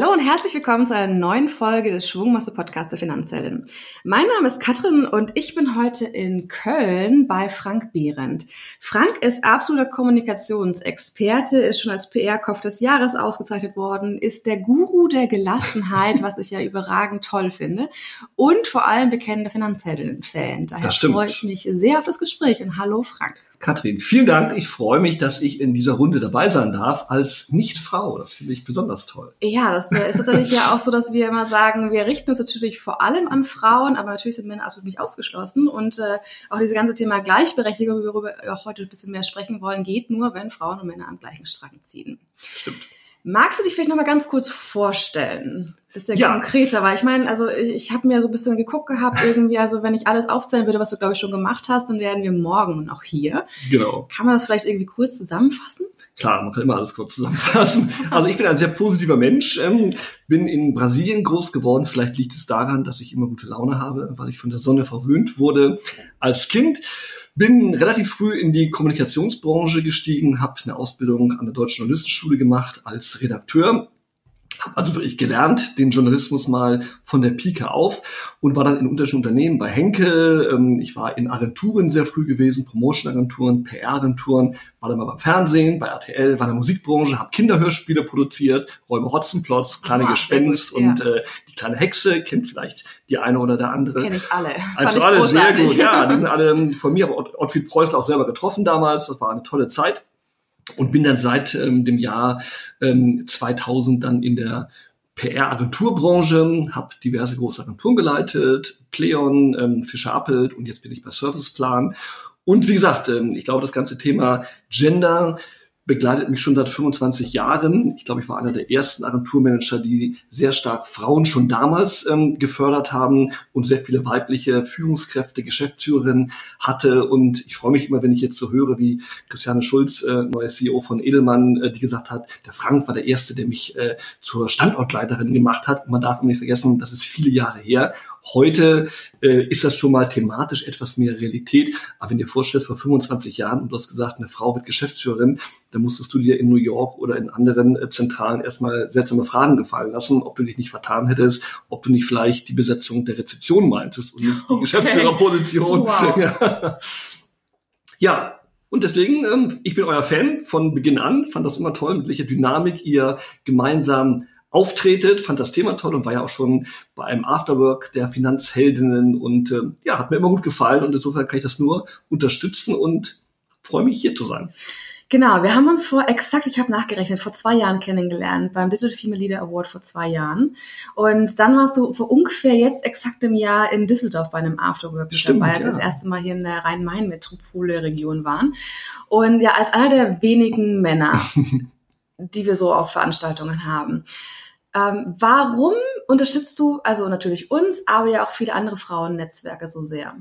Hallo und herzlich willkommen zu einer neuen Folge des Schwungmasse Podcast der Finanzheldin. Mein Name ist Katrin und ich bin heute in Köln bei Frank Behrendt. Frank ist absoluter Kommunikationsexperte, ist schon als PR-Kopf des Jahres ausgezeichnet worden, ist der Guru der Gelassenheit, was ich ja überragend toll finde und vor allem bekennender Finanzheldinnen-Fan. Daher freue ich mich sehr auf das Gespräch und hallo Frank. Katrin, vielen Dank. Ich freue mich, dass ich in dieser Runde dabei sein darf als Nicht-Frau. Das finde ich besonders toll. Ja, das ist tatsächlich ja auch so, dass wir immer sagen, wir richten uns natürlich vor allem an Frauen, aber natürlich sind Männer absolut nicht ausgeschlossen. Und äh, auch dieses ganze Thema Gleichberechtigung, worüber wir auch heute ein bisschen mehr sprechen wollen, geht nur, wenn Frauen und Männer am gleichen Strang ziehen. Stimmt. Magst du dich vielleicht noch mal ganz kurz vorstellen? Bisschen ja. konkreter, weil ich meine, also ich, habe mir so ein bisschen geguckt gehabt, irgendwie, also wenn ich alles aufzählen würde, was du, glaube ich, schon gemacht hast, dann wären wir morgen noch hier. Genau. Kann man das vielleicht irgendwie kurz zusammenfassen? Klar, man kann immer alles kurz zusammenfassen. Also ich bin ein sehr positiver Mensch, ähm, bin in Brasilien groß geworden. Vielleicht liegt es daran, dass ich immer gute Laune habe, weil ich von der Sonne verwöhnt wurde als Kind bin relativ früh in die Kommunikationsbranche gestiegen, habe eine Ausbildung an der Deutschen Journalistenschule gemacht als Redakteur habe also wirklich gelernt, den Journalismus mal von der Pike auf und war dann in unterschiedlichen Unternehmen bei Henkel. Ähm, ich war in Agenturen sehr früh gewesen, Promotion-Agenturen, PR-Agenturen, war dann mal beim Fernsehen, bei RTL, war in der Musikbranche, habe Kinderhörspiele produziert, Räume Hotzenplotz, Kleine ah, Gespenst gut, und ja. äh, die kleine Hexe, kennt vielleicht die eine oder der andere. Kenne ich alle. Also alle großartig. sehr gut, ja, die sind alle von mir, aber Ottfried Preußler auch selber getroffen damals, das war eine tolle Zeit und bin dann seit ähm, dem Jahr ähm, 2000 dann in der PR-Agenturbranche, habe diverse große Agenturen geleitet, Pleon, ähm, Fischer Appelt und jetzt bin ich bei Serviceplan. Und wie gesagt, ähm, ich glaube, das ganze Thema Gender begleitet mich schon seit 25 Jahren. Ich glaube, ich war einer der ersten Agenturmanager, die sehr stark Frauen schon damals ähm, gefördert haben und sehr viele weibliche Führungskräfte, Geschäftsführerinnen hatte. Und ich freue mich immer, wenn ich jetzt so höre, wie Christiane Schulz, äh, neuer CEO von Edelmann, äh, die gesagt hat, der Frank war der Erste, der mich äh, zur Standortleiterin gemacht hat. Und man darf nicht vergessen, das ist viele Jahre her. Heute äh, ist das schon mal thematisch etwas mehr Realität. Aber wenn du dir vorstellst, vor 25 Jahren, und du hast gesagt, eine Frau wird Geschäftsführerin, dann musstest du dir in New York oder in anderen äh, Zentralen erstmal seltsame Fragen gefallen lassen, ob du dich nicht vertan hättest, ob du nicht vielleicht die Besetzung der Rezeption meintest und nicht die okay. Geschäftsführerposition. Wow. ja. ja, und deswegen, ähm, ich bin euer Fan von Beginn an, fand das immer toll, mit welcher Dynamik ihr gemeinsam auftretet, fand das Thema toll und war ja auch schon bei einem Afterwork der Finanzheldinnen und äh, ja, hat mir immer gut gefallen und insofern kann ich das nur unterstützen und freue mich hier zu sein. Genau, wir haben uns vor exakt, ich habe nachgerechnet, vor zwei Jahren kennengelernt beim Digital Female Leader Award vor zwei Jahren. Und dann warst du vor ungefähr jetzt exakt im Jahr in Düsseldorf bei einem Afterwork mit dabei, als wir das erste Mal hier in der Rhein-Main-Metropole-Region waren. Und ja, als einer der wenigen Männer, die wir so auf Veranstaltungen haben. Ähm, warum unterstützt du, also natürlich uns, aber ja auch viele andere Frauennetzwerke so sehr?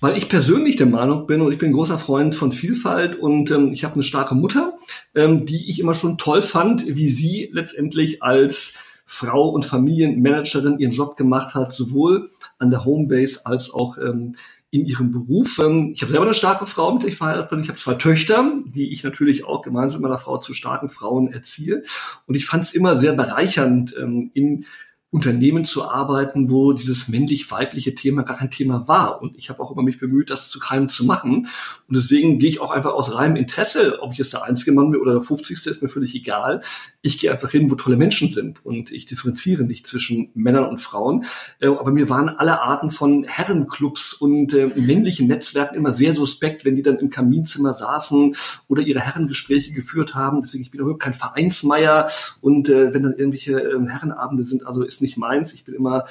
Weil ich persönlich der Meinung bin und ich bin großer Freund von Vielfalt und ähm, ich habe eine starke Mutter, ähm, die ich immer schon toll fand, wie sie letztendlich als Frau und Familienmanagerin ihren Job gemacht hat, sowohl an der Homebase als auch ähm, in ihrem Beruf. Ähm, ich habe selber eine starke Frau, mit der ich verheiratet bin. Ich habe zwei Töchter, die ich natürlich auch gemeinsam mit meiner Frau zu starken Frauen erziehe. Und ich fand es immer sehr bereichernd, ähm, in Unternehmen zu arbeiten, wo dieses männlich-weibliche Thema gar kein Thema war. Und ich habe auch immer mich bemüht, das zu keinem zu machen. Und deswegen gehe ich auch einfach aus reinem Interesse, ob ich jetzt der einzige Mann bin oder der 50. ist mir völlig egal. Ich gehe einfach hin, wo tolle Menschen sind. Und ich differenziere nicht zwischen Männern und Frauen. Äh, aber mir waren alle Arten von Herrenclubs und äh, männlichen Netzwerken immer sehr suspekt, wenn die dann im Kaminzimmer saßen oder ihre Herrengespräche geführt haben. Deswegen ich bin überhaupt kein Vereinsmeier. Und äh, wenn dann irgendwelche äh, Herrenabende sind, also ist nicht meins. Ich bin immer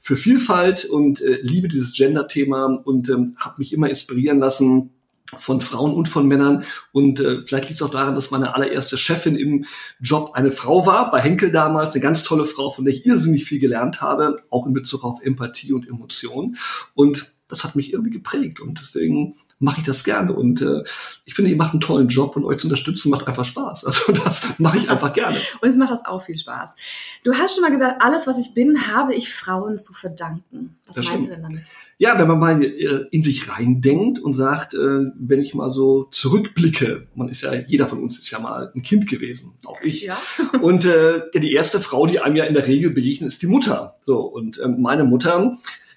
für Vielfalt und äh, liebe dieses Gender-Thema und ähm, habe mich immer inspirieren lassen von Frauen und von Männern. Und äh, vielleicht liegt es auch daran, dass meine allererste Chefin im Job eine Frau war, bei Henkel damals, eine ganz tolle Frau, von der ich irrsinnig viel gelernt habe, auch in Bezug auf Empathie und Emotion. Und das hat mich irgendwie geprägt und deswegen mache ich das gerne. Und äh, ich finde, ihr macht einen tollen Job und euch zu unterstützen macht einfach Spaß. Also das mache ich einfach gerne. Uns macht das auch viel Spaß. Du hast schon mal gesagt, alles, was ich bin, habe ich Frauen zu verdanken. Was das meinst stimmt. du denn damit? Ja, wenn man mal äh, in sich reindenkt und sagt, äh, wenn ich mal so zurückblicke, man ist ja, jeder von uns ist ja mal ein Kind gewesen, auch ich. Ja. Und äh, die erste Frau, die einem ja in der Regel begegnet, ist die Mutter. So, und äh, meine Mutter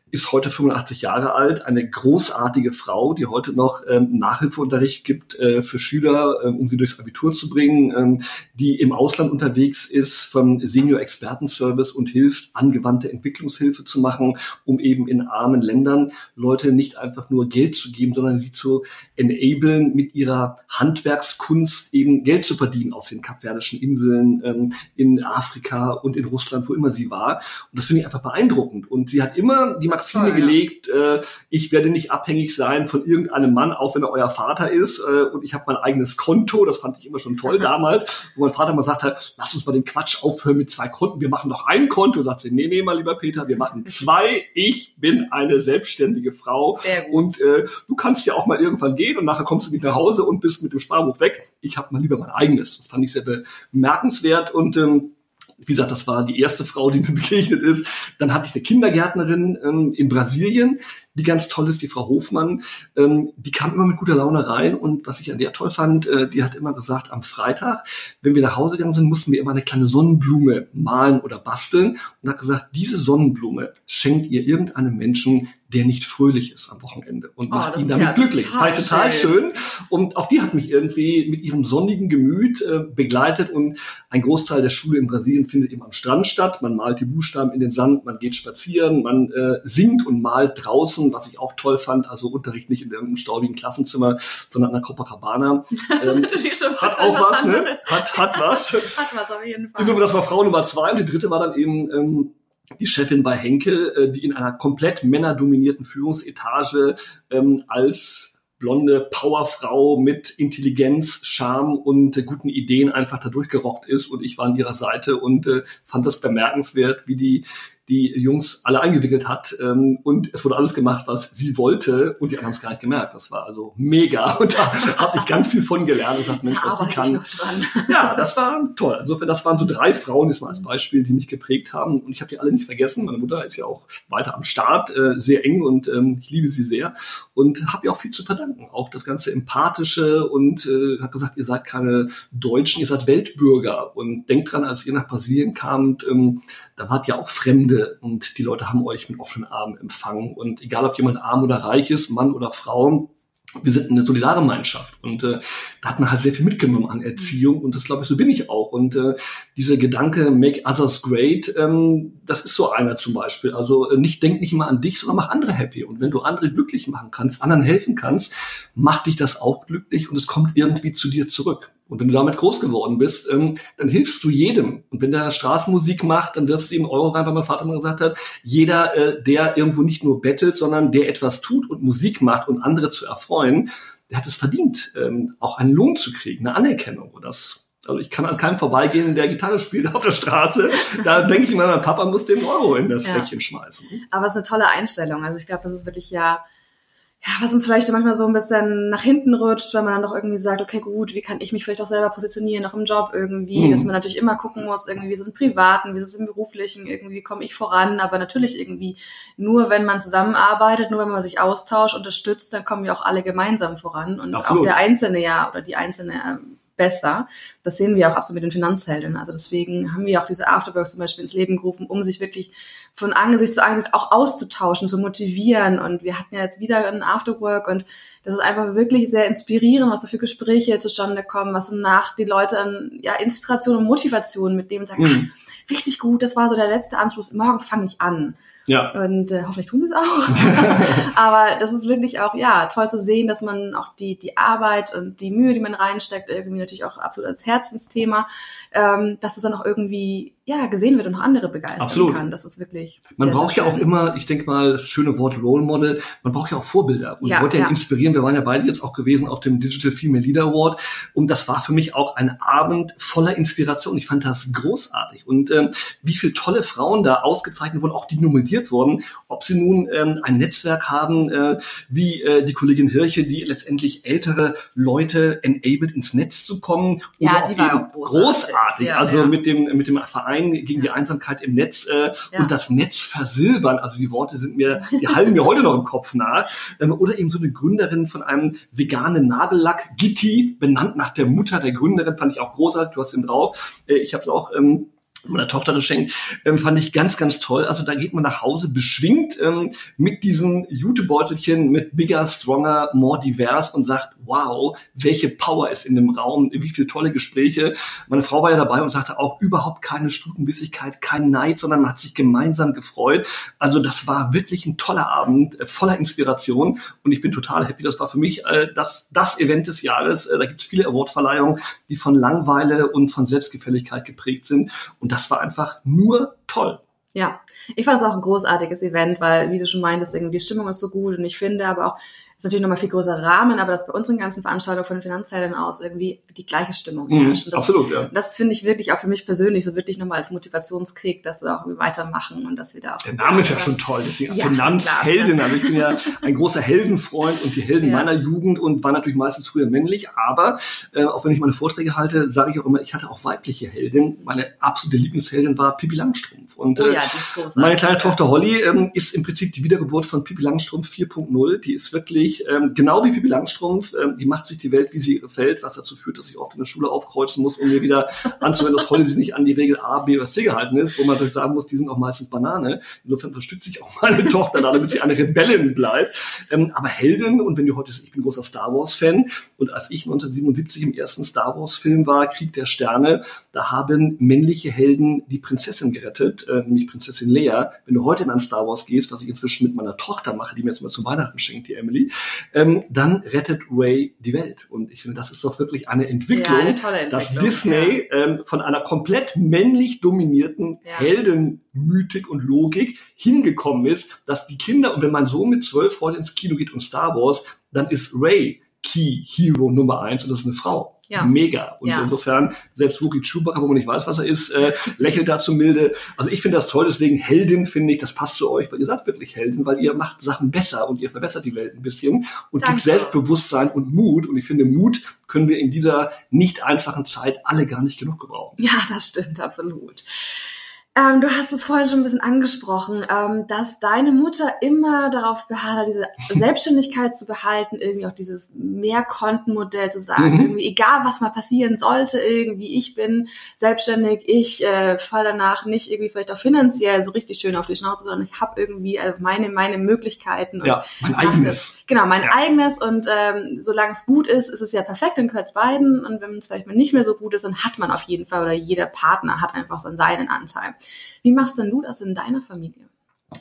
ist heute 85 Jahre alt, eine großartige Frau, die heute noch ähm, Nachhilfeunterricht gibt äh, für Schüler, ähm, um sie durchs Abitur zu bringen, ähm, die im Ausland unterwegs ist vom Senior Expertenservice und hilft, angewandte Entwicklungshilfe zu machen, um eben in armen Ländern Leute nicht einfach nur Geld zu geben, sondern sie zu enablen, mit ihrer Handwerkskunst eben Geld zu verdienen auf den kapverdischen Inseln, ähm, in Afrika und in Russland, wo immer sie war. Und das finde ich einfach beeindruckend. Und sie hat immer die Maxime gelegt, äh, ich werde nicht abhängig sein von irgendeinem Mann, auch wenn er euer Vater ist. Äh, und ich habe mein eigenes Konto, das fand ich immer schon toll damals, wo mein Vater mal sagte, lass uns mal den Quatsch aufhören mit zwei Konten, wir machen noch ein Konto. Sagt sie, nee, nee, mal lieber Peter, wir machen zwei. Ich bin eine selbstständige Frau. Und äh, du kannst ja auch mal irgendwann gehen und nachher kommst du nicht nach Hause und bist mit dem Sparbuch weg. Ich habe mal lieber mein eigenes. Das fand ich sehr bemerkenswert und ähm, wie gesagt, das war die erste Frau, die mir begegnet ist. Dann hatte ich eine Kindergärtnerin ähm, in Brasilien, die ganz toll ist, die Frau Hofmann. Ähm, die kam immer mit guter Laune rein und was ich an der toll fand, äh, die hat immer gesagt, am Freitag, wenn wir nach Hause gegangen sind, mussten wir immer eine kleine Sonnenblume malen oder basteln und hat gesagt, diese Sonnenblume schenkt ihr irgendeinem Menschen, der nicht fröhlich ist am Wochenende und oh, macht ihn damit ja glücklich. Total, total schön. Und auch die hat mich irgendwie mit ihrem sonnigen Gemüt äh, begleitet und ein Großteil der Schule in Brasilien findet eben am Strand statt. Man malt die Buchstaben in den Sand, man geht spazieren, man äh, singt und malt draußen, was ich auch toll fand. Also Unterricht nicht in einem staubigen Klassenzimmer, sondern an der Copacabana. Ähm, hat auch was, ne? Hat, hat was. hat was auf jeden Fall. das war Frau Nummer zwei und die dritte war dann eben ähm, die Chefin bei Henkel, äh, die in einer komplett männerdominierten Führungsetage ähm, als blonde Powerfrau mit Intelligenz, Charme und äh, guten Ideen einfach da durchgerockt ist und ich war an ihrer Seite und äh, fand das bemerkenswert, wie die die Jungs alle eingewickelt hat. Ähm, und es wurde alles gemacht, was sie wollte und die anderen haben es gar nicht gemerkt. Das war also mega. Und da habe ich ganz viel von gelernt und dachte, Mensch, was die kann. Ja, das war toll. Insofern, das waren so drei Frauen, das mal als Beispiel, die mich geprägt haben. Und ich habe die alle nicht vergessen. Meine Mutter ist ja auch weiter am Start, äh, sehr eng und ähm, ich liebe sie sehr. Und habe ihr auch viel zu verdanken. Auch das ganze Empathische und äh, habe gesagt, ihr seid keine Deutschen, ihr seid Weltbürger. Und denkt dran, als ihr nach Brasilien kamt, ähm, da wart ihr auch Fremde Ende und die Leute haben euch mit offenen Armen empfangen. Und egal, ob jemand arm oder reich ist, Mann oder Frau, wir sind eine solidare Gemeinschaft und äh, da hat man halt sehr viel mitgenommen an Erziehung und das glaube ich, so bin ich auch. Und äh, dieser Gedanke, make others great, ähm, das ist so einer zum Beispiel. Also äh, nicht denk nicht immer an dich, sondern mach andere happy. Und wenn du andere glücklich machen kannst, anderen helfen kannst, macht dich das auch glücklich und es kommt irgendwie zu dir zurück. Und wenn du damit groß geworden bist, ähm, dann hilfst du jedem. Und wenn der Straßenmusik macht, dann wirfst du ihm Euro rein, weil mein Vater mal gesagt hat, jeder, äh, der irgendwo nicht nur bettelt, sondern der etwas tut und Musik macht und andere zu erfreuen, der hat es verdient, ähm, auch einen Lohn zu kriegen, eine Anerkennung. Und das also ich kann an keinem vorbeigehen, der Gitarre spielt auf der Straße. Da denke ich mal, mein Papa muss den Euro in das ja. Säckchen schmeißen. Aber es ist eine tolle Einstellung. Also ich glaube, das ist wirklich ja ja, was uns vielleicht manchmal so ein bisschen nach hinten rutscht, weil man dann doch irgendwie sagt, okay, gut, wie kann ich mich vielleicht auch selber positionieren, auch im Job irgendwie, mhm. dass man natürlich immer gucken muss, irgendwie, wie ist es im Privaten, wie ist es im Beruflichen, irgendwie komme ich voran, aber natürlich irgendwie nur, wenn man zusammenarbeitet, nur wenn man sich austauscht, unterstützt, dann kommen wir auch alle gemeinsam voran und Absolut. auch der Einzelne ja oder die Einzelne ähm, besser. Das sehen wir auch absolut mit den Finanzhelden. Also deswegen haben wir auch diese Afterworks zum Beispiel ins Leben gerufen, um sich wirklich von Angesicht zu Angesicht auch auszutauschen, zu motivieren. Und wir hatten ja jetzt wieder ein Afterwork und das ist einfach wirklich sehr inspirierend, was da für Gespräche zustande kommen, was danach die Leute an ja, Inspiration und Motivation mit dem sagen, mhm. richtig gut, das war so der letzte Anschluss, morgen fange ich an. Ja. Und äh, hoffentlich tun sie es auch. Aber das ist wirklich auch, ja, toll zu sehen, dass man auch die, die Arbeit und die Mühe, die man reinsteckt, irgendwie natürlich auch absolut als Herzensthema, ähm, dass es dann auch irgendwie ja, gesehen wird und auch andere begeistern Absolut. kann. Das ist wirklich. Man braucht ja auch immer, ich denke mal, das schöne Wort Role Model, man braucht ja auch Vorbilder. Und ja, wollte ja, ja inspirieren. Wir waren ja beide jetzt auch gewesen auf dem Digital Female Leader Award. Und das war für mich auch ein Abend voller Inspiration. Ich fand das großartig. Und ähm, wie viele tolle Frauen da ausgezeichnet wurden, auch die nominiert wurden, ob sie nun ähm, ein Netzwerk haben, äh, wie äh, die Kollegin Hirche, die letztendlich ältere Leute enabled ins Netz zu kommen. Ja, die war auch großartig. großartig. also mit dem mit dem Verein Verein gegen die Einsamkeit im Netz äh, ja. und das Netz versilbern. Also die Worte sind mir, die hallen mir heute noch im Kopf nach. Ähm, oder eben so eine Gründerin von einem veganen Nagellack, Gitti, benannt nach der Mutter der Gründerin, fand ich auch großartig. Du hast ihn drauf. Äh, ich habe es auch ähm, meiner Tochter geschenkt, ähm, fand ich ganz, ganz toll. Also da geht man nach Hause beschwingt ähm, mit diesen Jutebeutelchen mit bigger, stronger, more divers und sagt, wow, welche Power ist in dem Raum, wie viele tolle Gespräche. Meine Frau war ja dabei und sagte auch überhaupt keine Stutenbissigkeit, kein Neid, sondern man hat sich gemeinsam gefreut. Also das war wirklich ein toller Abend, äh, voller Inspiration und ich bin total happy. Das war für mich äh, das, das Event des Jahres. Äh, da gibt es viele Awardverleihungen, die von Langweile und von Selbstgefälligkeit geprägt sind und das war einfach nur toll. Ja, ich fand es auch ein großartiges Event, weil, wie du schon meintest, irgendwie die Stimmung ist so gut und ich finde aber auch, ist natürlich nochmal viel größerer Rahmen, aber dass bei unseren ganzen Veranstaltungen von den Finanzhelden aus irgendwie die gleiche Stimmung mhm, herrscht. das, absolut, ja. Das finde ich wirklich auch für mich persönlich so wirklich nochmal als Motivationskick, dass wir auch irgendwie weitermachen und dass wir da auch. Der Name ist ja schon toll, deswegen ja, Finanzheldin. Also ich bin ja ein großer Heldenfreund und die Helden ja. meiner Jugend und war natürlich meistens früher männlich, aber äh, auch wenn ich meine Vorträge halte, sage ich auch immer, ich hatte auch weibliche Helden. Meine absolute Lieblingsheldin war Pippi Langstrumpf. Und oh ja, äh, meine kleine Tochter Holly ähm, ist im Prinzip die Wiedergeburt von Pippi Langstrumpf 4.0. Die ist wirklich ähm, genau wie Pippi Langstrumpf, ähm, die macht sich die Welt, wie sie ihr gefällt, was dazu führt, dass ich oft in der Schule aufkreuzen muss, um mir wieder anzuwenden, dass heute sie nicht an die Regel A, B oder C gehalten ist, wo man natürlich sagen muss, die sind auch meistens Banane. Insofern unterstütze ich auch meine Tochter da, damit sie eine Rebellin bleibt. Ähm, aber Helden, und wenn du heute, ich bin großer Star Wars-Fan, und als ich 1977 im ersten Star Wars-Film war, Krieg der Sterne, da haben männliche Helden die Prinzessin gerettet, äh, nämlich Prinzessin Leia. Wenn du heute in ein Star Wars gehst, was ich inzwischen mit meiner Tochter mache, die mir jetzt mal zu Weihnachten schenkt, die Emily, ähm, dann rettet Ray die Welt. Und ich finde, das ist doch wirklich eine Entwicklung, ja, eine Entwicklung dass Disney ja. ähm, von einer komplett männlich dominierten ja. Heldenmythik und Logik hingekommen ist, dass die Kinder, und wenn man so mit zwölf heute ins Kino geht und Star Wars, dann ist Ray Key Hero Nummer eins und das ist eine Frau. Ja. Mega. Und ja. insofern, selbst Wookie Chewbacca, wo man nicht weiß, was er ist, äh, lächelt dazu milde. Also ich finde das toll, deswegen Heldin finde ich, das passt zu euch, weil ihr seid wirklich Heldin, weil ihr macht Sachen besser und ihr verbessert die Welt ein bisschen und Danke. gibt Selbstbewusstsein und Mut. Und ich finde, Mut können wir in dieser nicht einfachen Zeit alle gar nicht genug gebrauchen. Ja, das stimmt, absolut. Ähm, du hast es vorhin schon ein bisschen angesprochen, ähm, dass deine Mutter immer darauf beharrt hat, diese Selbstständigkeit zu behalten, irgendwie auch dieses Mehrkontenmodell zu sagen, mhm. irgendwie egal was mal passieren sollte, irgendwie ich bin selbstständig, ich äh, falle danach nicht irgendwie vielleicht auch finanziell so richtig schön auf die Schnauze, sondern ich habe irgendwie äh, meine meine Möglichkeiten. ja, mein eigenes. Das, genau, mein ja. eigenes und ähm, solange es gut ist, ist es ja perfekt, dann gehört es beiden und wenn es vielleicht mal nicht mehr so gut ist, dann hat man auf jeden Fall oder jeder Partner hat einfach so seinen Anteil. Wie machst denn du das in deiner Familie?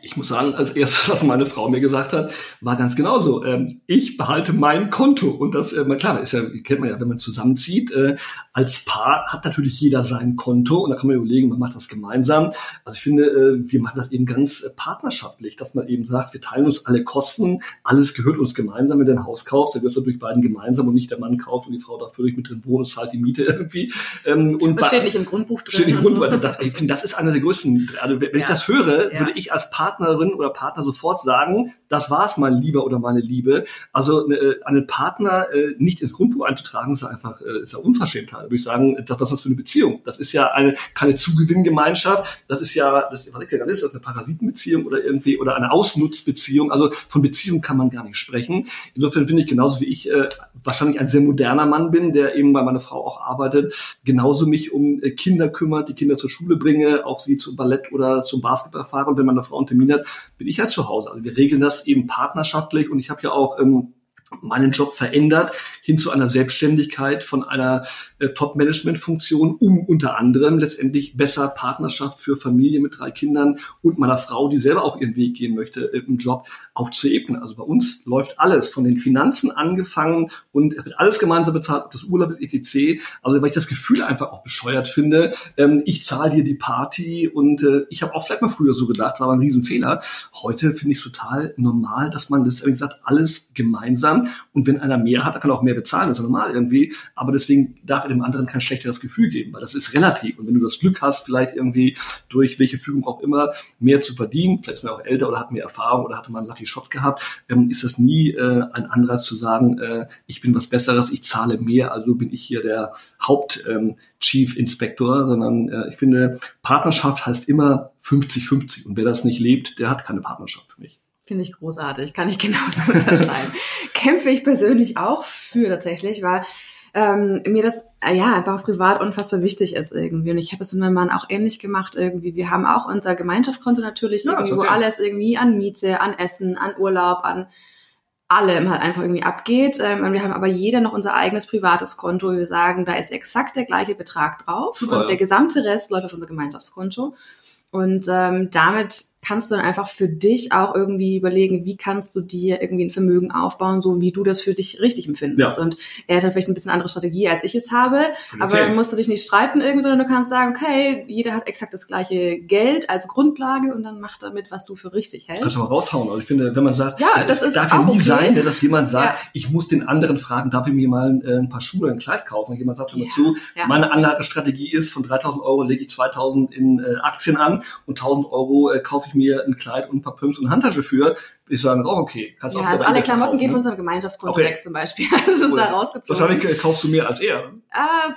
Ich muss sagen, als erstes, was meine Frau mir gesagt hat, war ganz genauso. Ähm, ich behalte mein Konto. Und das, äh, klar, ist ja, kennt man ja, wenn man zusammenzieht. Äh, als Paar hat natürlich jeder sein Konto. Und da kann man überlegen, man macht das gemeinsam. Also ich finde, äh, wir machen das eben ganz äh, partnerschaftlich, dass man eben sagt, wir teilen uns alle Kosten. Alles gehört uns gemeinsam, wenn du ein Haus kaufst. Da gehört es natürlich beiden gemeinsam und nicht der Mann kauft und die Frau da völlig mit drin wohnt und zahlt die Miete irgendwie. Ähm, und, und steht nicht im Grundbuch drin. Steht im Grundbuch. Das, ich finde, das ist einer der größten. Also wenn ja. ich das höre, ja. würde ich als Partnerin oder Partner sofort sagen, das war's, mein Lieber oder meine Liebe. Also äh, einen Partner äh, nicht ins Grundbuch einzutragen, ist ja einfach äh, ist ja Unverschämtheit. Würde ich sagen, das, was ist das für eine Beziehung? Das ist ja eine keine Zugewinngemeinschaft. Das ist ja, das, was ist das? ist eine Parasitenbeziehung oder irgendwie oder eine Ausnutzbeziehung. Also von Beziehung kann man gar nicht sprechen. Insofern finde ich genauso wie ich äh, wahrscheinlich ein sehr moderner Mann bin, der eben bei meiner Frau auch arbeitet, genauso mich um äh, Kinder kümmert, die Kinder zur Schule bringe, auch sie zum Ballett oder zum Basketball fahre. Und wenn meine Frau einen Termin hat, bin ich halt zu Hause. Also wir regeln das eben partnerschaftlich und ich habe ja auch ähm, meinen Job verändert hin zu einer Selbstständigkeit von einer äh, Top-Management-Funktion, um unter anderem letztendlich besser Partnerschaft für Familie mit drei Kindern und meiner Frau, die selber auch ihren Weg gehen möchte äh, im Job, auch zu ebnen. Also bei uns läuft alles, von den Finanzen angefangen und es wird alles gemeinsam bezahlt, ob das Urlaub ist, etc. Also weil ich das Gefühl einfach auch bescheuert finde, ähm, ich zahle hier die Party und äh, ich habe auch vielleicht mal früher so gedacht, war aber ein Riesenfehler. Heute finde ich es total normal, dass man das, wie gesagt, alles gemeinsam und wenn einer mehr hat, dann kann er auch mehr bezahlen, das ist normal irgendwie. Aber deswegen darf er dem anderen kein schlechteres Gefühl geben, weil das ist relativ. Und wenn du das Glück hast, vielleicht irgendwie durch welche Fügung auch immer mehr zu verdienen, vielleicht ist man auch älter oder hat mehr Erfahrung oder hatte mal einen Lucky Shot gehabt, ähm, ist das nie äh, ein Anreiz zu sagen, äh, ich bin was Besseres, ich zahle mehr, also bin ich hier der Haupt ähm, Chief Inspector, sondern äh, ich finde, Partnerschaft heißt immer 50-50. Und wer das nicht lebt, der hat keine Partnerschaft für mich. Finde ich großartig, kann ich genauso unterschreiben. Kämpfe ich persönlich auch für tatsächlich, weil ähm, mir das äh, ja einfach privat unfassbar wichtig ist irgendwie. Und ich habe es mit meinem Mann auch ähnlich gemacht irgendwie. Wir haben auch unser Gemeinschaftskonto natürlich, ja, irgendwie, okay. wo alles irgendwie an Miete, an Essen, an Urlaub, an allem halt einfach irgendwie abgeht. Ähm, und wir haben aber jeder noch unser eigenes privates Konto. Wir sagen, da ist exakt der gleiche Betrag drauf. Super, und ja. der gesamte Rest läuft auf unser Gemeinschaftskonto. Und ähm, damit kannst du dann einfach für dich auch irgendwie überlegen, wie kannst du dir irgendwie ein Vermögen aufbauen, so wie du das für dich richtig empfindest. Ja. Und er hat dann vielleicht ein bisschen andere Strategie, als ich es habe, okay. aber dann musst du dich nicht streiten irgendwie, sondern du kannst sagen, okay, jeder hat exakt das gleiche Geld als Grundlage und dann mach damit, was du für richtig hältst. Kannst du mal raushauen. Also ich finde, wenn man sagt, ja, das ist darf ja nie okay. sein, ne, dass jemand sagt, ja. ich muss den anderen fragen, darf ich mir mal äh, ein paar Schuhe, ein Kleid kaufen? Und jemand sagt immer ja. zu, meine Anlagestrategie ist, von 3000 Euro lege ich 2000 in äh, Aktien an und 1000 Euro äh, kaufe ich mir ein Kleid und ein paar Pumps und Handtasche für. Ich sage, ist auch okay. Kannst ja, auch also alle Klamotten kaufen, gehen ne? von unserem Gemeinschaftskonto okay. weg zum Beispiel. Das ist cool. da rausgezogen. Wahrscheinlich äh, kaufst du mehr als er. Äh,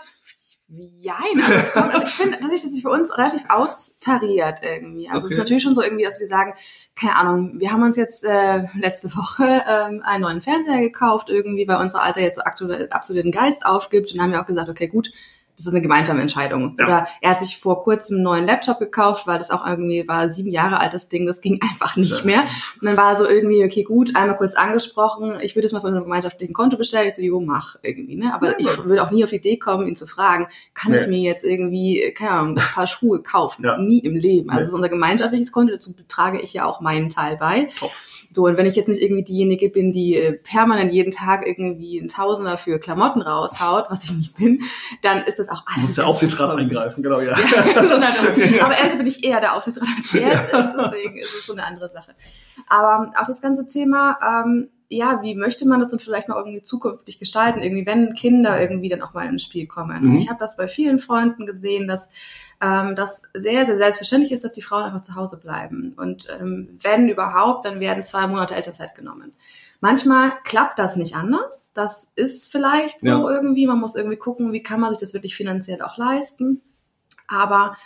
Jein, also, es kommt, also ich finde tatsächlich, dass sich für uns relativ austariert irgendwie. Also okay. es ist natürlich schon so irgendwie, dass wir sagen, keine Ahnung, wir haben uns jetzt äh, letzte Woche ähm, einen neuen Fernseher gekauft irgendwie, weil unser Alter jetzt so aktuell absolut den Geist aufgibt und haben ja auch gesagt, okay, gut, das ist eine gemeinsame Entscheidung. Ja. Oder er hat sich vor kurzem einen neuen Laptop gekauft, weil das auch irgendwie war sieben Jahre altes Ding, das ging einfach nicht ja. mehr. Und dann war so irgendwie, okay, gut, einmal kurz angesprochen, ich würde es mal von unserem gemeinschaftlichen Konto bestellen. Ich so, jo, mach irgendwie, ne? Aber ja. ich würde auch nie auf die Idee kommen, ihn zu fragen, kann ich mir jetzt irgendwie, keine Ahnung, ein paar Schuhe kaufen? Nie im Leben. Also es ist unser gemeinschaftliches Konto, dazu trage ich ja auch meinen Teil bei. Top. So, und wenn ich jetzt nicht irgendwie diejenige bin, die äh, permanent jeden Tag irgendwie ein Tausender für Klamotten raushaut, was ich nicht bin, dann ist das auch alles. Muss der Aufsichtsrat eingreifen, genau, ja. ja aber erst bin ich eher der Aufsichtsrat als er ist, deswegen ist es so eine andere Sache. Aber auch das ganze Thema, ähm, ja, wie möchte man das dann vielleicht mal irgendwie zukünftig gestalten? Irgendwie, wenn Kinder irgendwie dann auch mal ins Spiel kommen. Mhm. Ich habe das bei vielen Freunden gesehen, dass ähm, das sehr, sehr selbstverständlich ist, dass die Frauen einfach zu Hause bleiben. Und ähm, wenn überhaupt, dann werden zwei Monate Elternzeit genommen. Manchmal klappt das nicht anders. Das ist vielleicht so ja. irgendwie. Man muss irgendwie gucken, wie kann man sich das wirklich finanziell auch leisten. Aber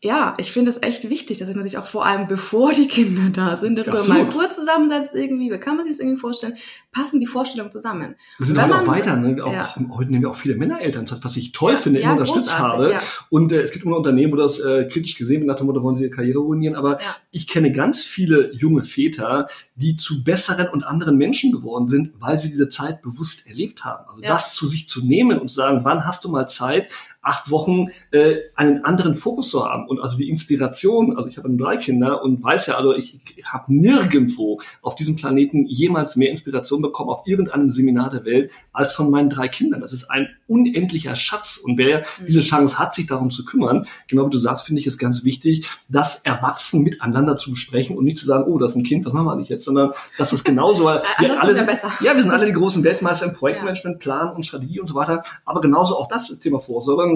ja, ich finde es echt wichtig, dass man sich auch vor allem, bevor die Kinder da sind, darüber Absolut. mal kurz zusammensetzt irgendwie. Wie kann man sich das irgendwie vorstellen? Passen die Vorstellungen zusammen? Wir sind heute auch weiter. Ne? Auch, ja. Heute nehmen wir auch viele Männereltern, was ich toll ja, finde, ja, immer unterstützt habe. Und äh, es gibt immer Unternehmen, wo das äh, kritisch gesehen wird, nach dem Motto, wollen sie ihre Karriere ruinieren. Aber ich kenne ganz viele junge Väter, die zu besseren und anderen Menschen geworden sind, weil sie diese Zeit bewusst erlebt haben. Also das zu sich zu nehmen und zu sagen, wann hast du mal Zeit, acht Wochen äh, einen anderen Fokus zu haben und also die Inspiration, also ich habe drei Kinder und weiß ja, also ich, ich habe nirgendwo auf diesem Planeten jemals mehr Inspiration bekommen auf irgendeinem Seminar der Welt als von meinen drei Kindern. Das ist ein unendlicher Schatz und wer mhm. diese Chance hat, sich darum zu kümmern, genau wie du sagst, finde ich es ganz wichtig, das Erwachsen miteinander zu besprechen und nicht zu sagen, oh, das ist ein Kind, was machen wir nicht jetzt, sondern das ist genauso, weil wir alle, ja, wir sind alle die großen Weltmeister im Projektmanagement, Plan und Strategie und so weiter, aber genauso auch das ist Thema Vorsorge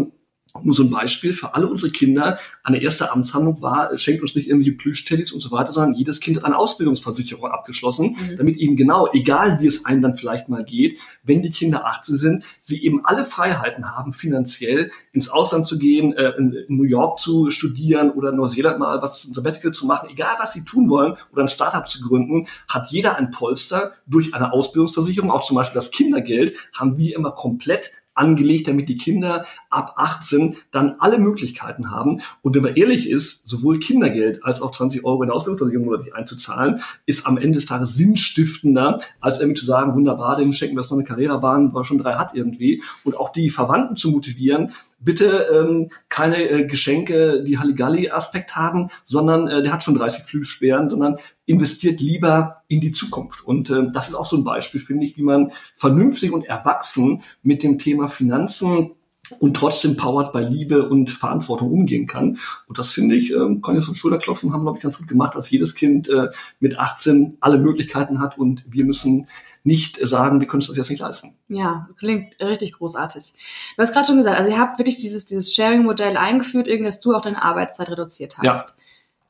nur so ein Beispiel für alle unsere Kinder. Eine erste Amtshandlung war, schenkt uns nicht irgendwie Plüschteddys und so weiter, sondern jedes Kind hat eine Ausbildungsversicherung abgeschlossen, mhm. damit eben genau, egal wie es einem dann vielleicht mal geht, wenn die Kinder 18 sind, sie eben alle Freiheiten haben, finanziell ins Ausland zu gehen, äh, in, New York zu studieren oder in Neuseeland mal was Sabbatical zu machen, egal was sie tun wollen oder ein Startup zu gründen, hat jeder ein Polster durch eine Ausbildungsversicherung, auch zum Beispiel das Kindergeld, haben wir immer komplett angelegt, damit die Kinder ab 18 dann alle Möglichkeiten haben. Und wenn man ehrlich ist, sowohl Kindergeld als auch 20 Euro in der Ausbildungsversicherung monatlich einzuzahlen, ist am Ende des Tages sinnstiftender, als irgendwie zu sagen, wunderbar, dem schenken wir es noch eine Karrierebahn, weil schon drei hat irgendwie. Und auch die Verwandten zu motivieren, bitte ähm, keine äh, Geschenke, die Halligalli-Aspekt haben, sondern äh, der hat schon 30 Plüschbären, sondern investiert lieber in die Zukunft. Und äh, das ist auch so ein Beispiel, finde ich, wie man vernünftig und erwachsen mit dem Thema Finanzen und trotzdem powered bei Liebe und Verantwortung umgehen kann. Und das finde ich, ähm, kann auf den Schulterklopfen, haben, glaube ich, ganz gut gemacht, dass jedes Kind äh, mit 18 alle Möglichkeiten hat und wir müssen nicht sagen, wir können uns das jetzt nicht leisten. Ja, das klingt richtig großartig. Du hast gerade schon gesagt, also ihr habt wirklich dieses, dieses Sharing-Modell eingeführt, irgendwie, dass du auch deine Arbeitszeit reduziert hast. Ja.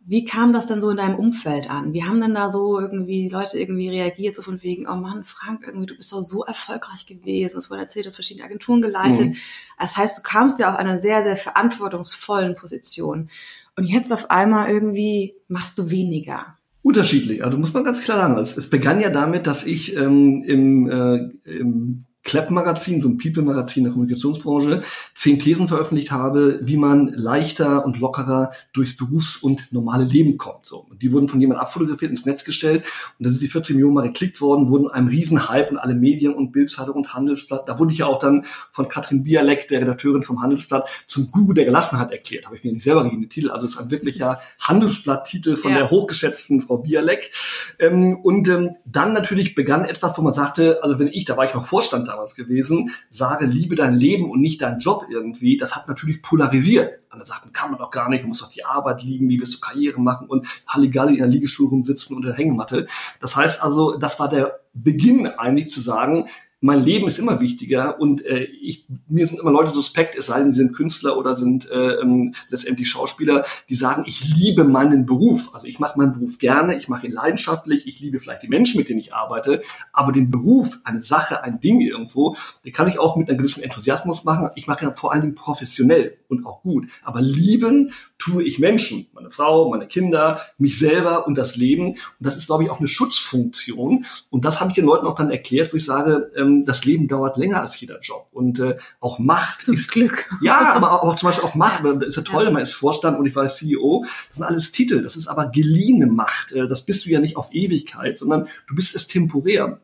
Wie kam das denn so in deinem Umfeld an? Wie haben denn da so irgendwie Leute irgendwie reagiert, so von wegen, oh Mann, Frank, irgendwie, du bist doch so erfolgreich gewesen. Es wurde erzählt, du hast verschiedene Agenturen geleitet. Mhm. Das heißt, du kamst ja auf einer sehr, sehr verantwortungsvollen Position. Und jetzt auf einmal irgendwie machst du weniger. Unterschiedlich, also muss man ganz klar sagen. Es, es begann ja damit, dass ich ähm, im, äh, im Klepp-Magazin, so ein People-Magazin der Kommunikationsbranche, zehn Thesen veröffentlicht habe, wie man leichter und lockerer durchs Berufs- und normale Leben kommt. So. Und die wurden von jemandem abfotografiert, ins Netz gestellt und da sind die 14 Millionen Mal geklickt worden, wurden einem Riesenhype und alle Medien und Bildzeitung und Handelsblatt. Da wurde ich ja auch dann von Katrin Bialek, der Redakteurin vom Handelsblatt, zum Guru der Gelassenheit erklärt. Habe ich mir nicht selber gegeben, den Titel. Also es ist ein wirklicher Handelsblatt-Titel von ja. der hochgeschätzten Frau Bialek. Ähm, und ähm, dann natürlich begann etwas, wo man sagte, also wenn ich, da war ich noch Vorstand damals gewesen, sage, liebe dein Leben und nicht deinen Job irgendwie, das hat natürlich polarisiert. Andere sagten, kann man doch gar nicht, man muss doch die Arbeit lieben, wie willst du Karriere machen und Halligalli in der Liegestuhl rumsitzen und in der Hängematte. Das heißt also, das war der Beginn eigentlich zu sagen, mein Leben ist immer wichtiger und äh, ich, mir sind immer Leute suspekt, es sei denn, sie sind Künstler oder sind äh, ähm, letztendlich Schauspieler, die sagen, ich liebe meinen Beruf. Also ich mache meinen Beruf gerne, ich mache ihn leidenschaftlich, ich liebe vielleicht die Menschen, mit denen ich arbeite, aber den Beruf, eine Sache, ein Ding irgendwo, den kann ich auch mit einem gewissen Enthusiasmus machen. Ich mache ihn vor allen Dingen professionell und auch gut. Aber lieben tue ich Menschen, meine Frau, meine Kinder, mich selber und das Leben. Und das ist, glaube ich, auch eine Schutzfunktion. Und das habe ich den Leuten auch dann erklärt, wo ich sage, ähm, das Leben dauert länger als jeder Job. Und äh, auch Macht Zum ist Glück. Ja, aber auch, zum Beispiel auch Macht, das ist ja toll, ja. man ist Vorstand und ich war CEO. Das sind alles Titel, das ist aber geliehene Macht. Äh, das bist du ja nicht auf Ewigkeit, sondern du bist es temporär.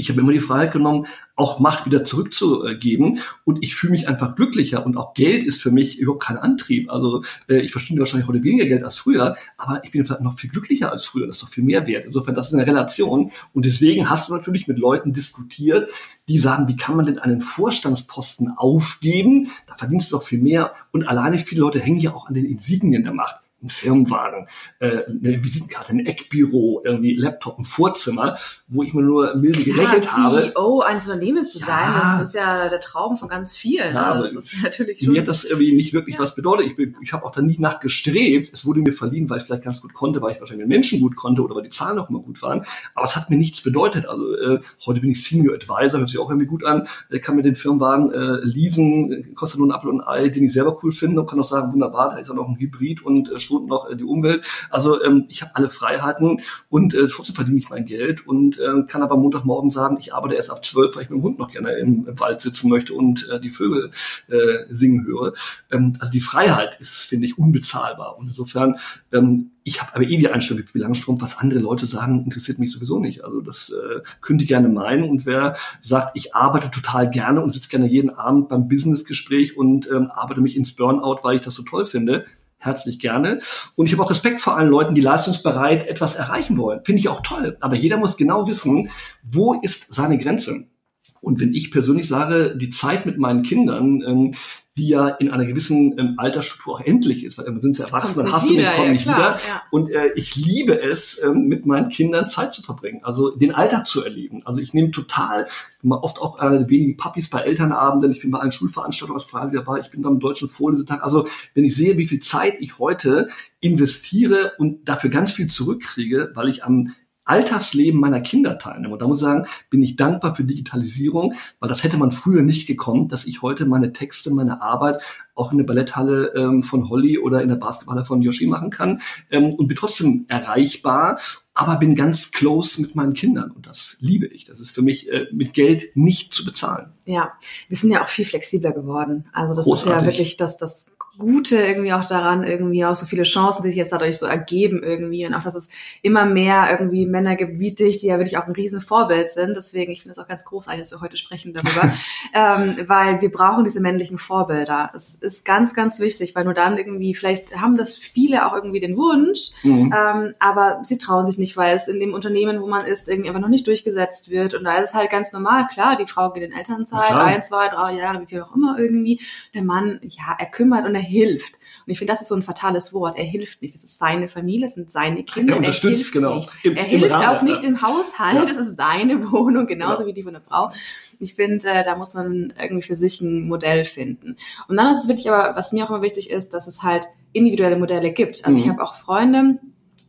Ich habe immer die Freiheit genommen, auch Macht wieder zurückzugeben. Und ich fühle mich einfach glücklicher. Und auch Geld ist für mich überhaupt kein Antrieb. Also äh, ich verstehe wahrscheinlich heute weniger Geld als früher, aber ich bin vielleicht noch viel glücklicher als früher. Das ist doch viel mehr wert. Insofern, das ist eine Relation. Und deswegen hast du natürlich mit Leuten diskutiert, die sagen, wie kann man denn einen Vorstandsposten aufgeben? Da verdienst du doch viel mehr. Und alleine viele Leute hängen ja auch an den Insignien der Macht ein Firmenwagen, äh, eine Visitenkarte, ein Eckbüro, irgendwie Laptop, ein Vorzimmer, wo ich mir nur milde gelächelt ja, habe. CEO eines Unternehmens zu ja. sein, das ist ja der Traum von ganz vielen. Ja, also das ist natürlich schon. Mir hat das irgendwie nicht wirklich ja. was bedeutet. Ich, ich habe auch da nicht nachgestrebt. Es wurde mir verliehen, weil ich vielleicht ganz gut konnte, weil ich wahrscheinlich mit Menschen gut konnte oder weil die Zahlen auch immer gut waren. Aber es hat mir nichts bedeutet. Also äh, heute bin ich Senior Advisor, hört sich auch irgendwie gut an. Ich kann mir den Firmenwagen äh, leasen, kostet nur ein Apfel und ein Ei, den ich selber cool finde und kann auch sagen, wunderbar, da ist auch noch ein Hybrid und äh, schon noch äh, die Umwelt. Also ähm, ich habe alle Freiheiten und äh, trotzdem verdiene ich mein Geld und äh, kann aber Montagmorgen sagen, ich arbeite erst ab zwölf, weil ich mit dem Hund noch gerne im, im Wald sitzen möchte und äh, die Vögel äh, singen höre. Ähm, also die Freiheit ist, finde ich, unbezahlbar. Und insofern ähm, ich habe aber eh die Einstellung wie Langstrom, was andere Leute sagen, interessiert mich sowieso nicht. Also das äh, könnt ihr gerne meinen. Und wer sagt, ich arbeite total gerne und sitze gerne jeden Abend beim Businessgespräch und ähm, arbeite mich ins Burnout, weil ich das so toll finde, herzlich gerne. Und ich habe auch Respekt vor allen Leuten, die leistungsbereit etwas erreichen wollen. Finde ich auch toll. Aber jeder muss genau wissen, wo ist seine Grenze. Und wenn ich persönlich sage, die Zeit mit meinen Kindern, ähm, die ja in einer gewissen ähm, Altersstruktur auch endlich ist, weil dann sind sie erwachsen, dann hast du den, kommen ja, nicht klar, wieder. Ja. Und äh, ich liebe es, ähm, mit meinen Kindern Zeit zu verbringen, also den Alltag zu erleben. Also ich nehme total, oft auch äh, wenige Puppies bei Elternabenden, ich bin bei allen Schulveranstaltungen als Frage dabei, ich bin beim Deutschen Vorlesetag. Also wenn ich sehe, wie viel Zeit ich heute investiere und dafür ganz viel zurückkriege, weil ich am Alltagsleben meiner Kinder teilnehme. Und da muss ich sagen, bin ich dankbar für Digitalisierung, weil das hätte man früher nicht gekommen, dass ich heute meine Texte, meine Arbeit auch in der Balletthalle ähm, von Holly oder in der Basketballhalle von Yoshi machen kann ähm, und bin trotzdem erreichbar aber bin ganz close mit meinen Kindern und das liebe ich. Das ist für mich äh, mit Geld nicht zu bezahlen. Ja, wir sind ja auch viel flexibler geworden. Also das Großartig. ist ja wirklich das, das Gute irgendwie auch daran, irgendwie auch so viele Chancen, die sich jetzt dadurch so ergeben irgendwie und auch, dass es immer mehr irgendwie Männer gibt wie dich, die ja wirklich auch ein riesen Vorbild sind. Deswegen, ich finde es auch ganz großartig, dass wir heute sprechen darüber, ähm, weil wir brauchen diese männlichen Vorbilder. Es ist ganz, ganz wichtig, weil nur dann irgendwie, vielleicht haben das viele auch irgendwie den Wunsch, mhm. ähm, aber sie trauen sich nicht, weil es in dem Unternehmen, wo man ist, irgendwie einfach noch nicht durchgesetzt wird und da ist es halt ganz normal, klar, die Frau geht in Elternzeit, ein, zwei, drei Jahre, wie viel auch immer irgendwie. Der Mann, ja, er kümmert und er hilft. Und ich finde, das ist so ein fatales Wort. Er hilft nicht. Das ist seine Familie, das sind seine Kinder. Er unterstützt, er genau. Nicht. Im, er hilft Rahmen, auch nicht ja. im Haushalt. Ja. Das ist seine Wohnung, genauso ja. wie die von der Frau. Ich finde, äh, da muss man irgendwie für sich ein Modell finden. Und dann ist es wirklich aber, was mir auch immer wichtig ist, dass es halt individuelle Modelle gibt. Also mhm. ich habe auch Freunde,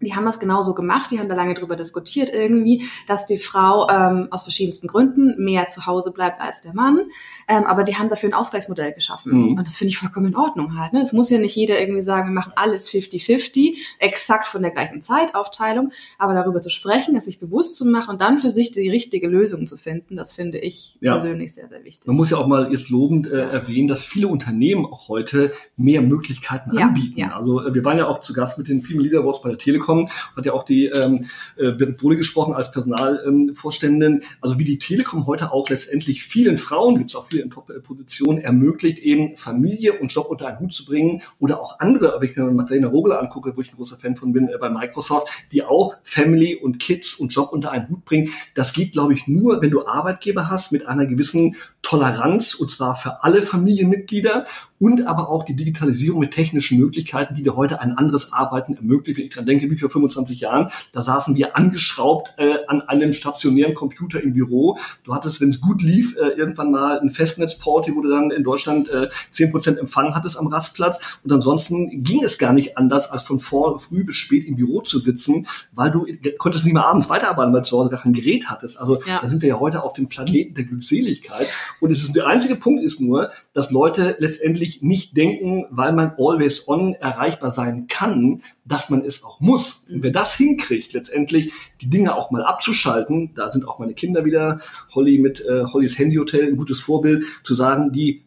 die haben das genauso gemacht, die haben da lange drüber diskutiert irgendwie, dass die Frau ähm, aus verschiedensten Gründen mehr zu Hause bleibt als der Mann, ähm, aber die haben dafür ein Ausgleichsmodell geschaffen. Mhm. Und das finde ich vollkommen in Ordnung halt. Ne? Es muss ja nicht jeder irgendwie sagen, wir machen alles 50-50, exakt von der gleichen Zeitaufteilung, aber darüber zu sprechen, es sich bewusst zu machen und dann für sich die richtige Lösung zu finden, das finde ich ja. persönlich sehr, sehr wichtig. Man muss ja auch mal jetzt lobend äh, erwähnen, dass viele Unternehmen auch heute mehr Möglichkeiten ja. anbieten. Ja. Also äh, wir waren ja auch zu Gast mit den Female Leader Awards bei der Telekom Telekom, hat ja auch die ähm, äh, Bohle gesprochen als Personalvorständin, ähm, also wie die Telekom heute auch letztendlich vielen Frauen, gibt es auch viele in Top-Positionen, ermöglicht, eben Familie und Job unter einen Hut zu bringen. Oder auch andere, aber ich mir Magdalena Rogler angucke, wo ich ein großer Fan von bin, äh, bei Microsoft, die auch Family und Kids und Job unter einen Hut bringen. Das geht, glaube ich, nur, wenn du Arbeitgeber hast mit einer gewissen Toleranz und zwar für alle Familienmitglieder und aber auch die Digitalisierung mit technischen Möglichkeiten, die dir heute ein anderes Arbeiten ermöglicht. Wenn ich dran denke, wie vor 25 Jahren, da saßen wir angeschraubt äh, an einem stationären Computer im Büro. Du hattest, wenn es gut lief, äh, irgendwann mal ein Festnetzport, wo du dann in Deutschland äh, 10% Empfang hattest am Rastplatz. Und ansonsten ging es gar nicht anders, als von vor, früh bis spät im Büro zu sitzen, weil du konntest nicht mehr abends weiterarbeiten, weil du zu Hause gar kein Gerät hattest. Also ja. da sind wir ja heute auf dem Planeten der Glückseligkeit. Und es ist, der einzige Punkt ist nur, dass Leute letztendlich wirklich nicht denken, weil man always on erreichbar sein kann, dass man es auch muss. Und wer das hinkriegt, letztendlich die Dinge auch mal abzuschalten, da sind auch meine Kinder wieder, Holly mit äh, Hollys Handyhotel, ein gutes Vorbild, zu sagen, die,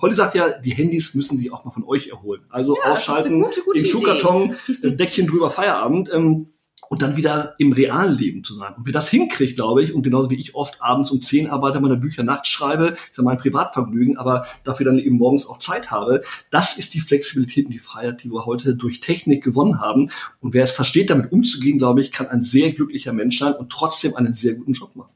Holly sagt ja, die Handys müssen sich auch mal von euch erholen. Also ja, ausschalten, gute, gute im Schuhkarton, Deckchen drüber Feierabend. Ähm, und dann wieder im realen Leben zu sein. Und wer das hinkriegt, glaube ich, und genauso wie ich oft abends um zehn arbeite, meine Bücher nachts schreibe, ist ja mein Privatvergnügen, aber dafür dann eben morgens auch Zeit habe, das ist die Flexibilität und die Freiheit, die wir heute durch Technik gewonnen haben. Und wer es versteht, damit umzugehen, glaube ich, kann ein sehr glücklicher Mensch sein und trotzdem einen sehr guten Job machen.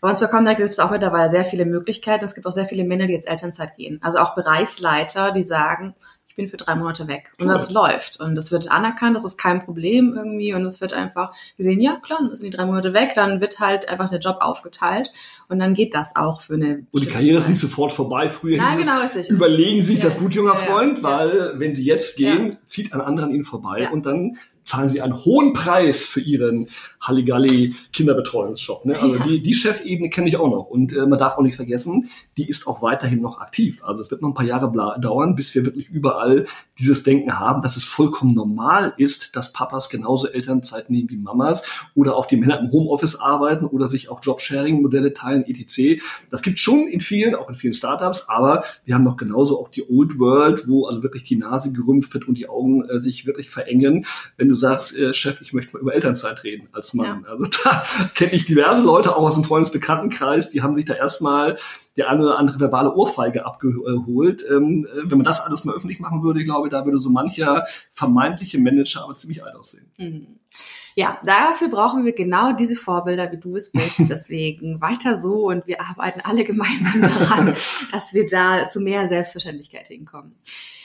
Bei uns bei Comdirect gibt es auch mittlerweile sehr viele Möglichkeiten. Es gibt auch sehr viele Männer, die jetzt Elternzeit gehen. Also auch Bereichsleiter, die sagen, ich bin für drei Monate weg. Und cool. das läuft. Und das wird anerkannt, das ist kein Problem irgendwie. Und es wird einfach gesehen, ja klar, dann sind die drei Monate weg, dann wird halt einfach der Job aufgeteilt. Und dann geht das auch für eine. Und die Karriere Zeit. ist nicht sofort vorbei. Früher Nein, genau, richtig. Überlegen sich ja. das gut, junger Freund, ja, weil wenn sie jetzt gehen, zieht ein anderer an ihnen vorbei und dann zahlen sie einen hohen Preis für ihren Halligalli Kinderbetreuungsshop. Ne? Also ja. die, die Chefebene kenne ich auch noch. Und äh, man darf auch nicht vergessen, die ist auch weiterhin noch aktiv. Also es wird noch ein paar Jahre dauern, bis wir wirklich überall dieses Denken haben, dass es vollkommen normal ist, dass Papas genauso Elternzeit nehmen wie Mamas oder auch die Männer im Homeoffice arbeiten oder sich auch Jobsharing-Modelle teilen, etc. Das gibt schon in vielen, auch in vielen Startups, aber wir haben noch genauso auch die Old World, wo also wirklich die Nase gerümpft wird und die Augen äh, sich wirklich verengen, wenn du sagst, äh, Chef, ich möchte mal über Elternzeit reden als Mann. Ja. Also da kenne ich diverse Leute auch aus dem Freundesbekanntenkreis, die haben sich da erstmal der eine oder andere verbale Ohrfeige abgeholt. Ähm, äh, wenn man das alles mal öffentlich machen würde, ich glaube, da würde so mancher vermeintliche Manager aber ziemlich alt aussehen. Mhm. Ja, dafür brauchen wir genau diese Vorbilder, wie du es bist. Deswegen weiter so und wir arbeiten alle gemeinsam daran, dass wir da zu mehr Selbstverständlichkeit hinkommen.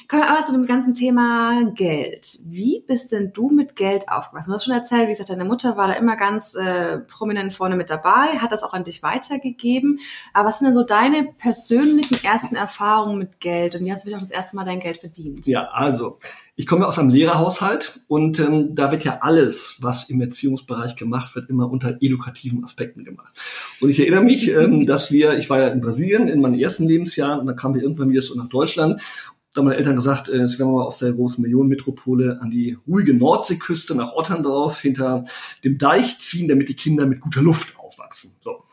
Kommen wir aber zu dem ganzen Thema Geld. Wie bist denn du mit Geld aufgewachsen? Du hast schon erzählt, wie gesagt, deine Mutter war da immer ganz äh, prominent vorne mit dabei, hat das auch an dich weitergegeben. Aber was sind denn so deine persönlichen ersten Erfahrungen mit Geld und wie hast du auch das erste Mal dein Geld verdient? Ja, also ich komme aus einem Lehrerhaushalt und ähm, da wird ja alles, was im Erziehungsbereich gemacht wird, immer unter edukativen Aspekten gemacht. Und ich erinnere mich, ähm, dass wir, ich war ja in Brasilien in meinen ersten Lebensjahren und dann kamen wir irgendwann wieder so nach Deutschland haben meine Eltern gesagt, äh, jetzt werden wir mal aus der großen Millionenmetropole an die ruhige Nordseeküste nach Otterndorf hinter dem Deich ziehen, damit die Kinder mit guter Luft aufwachsen. So.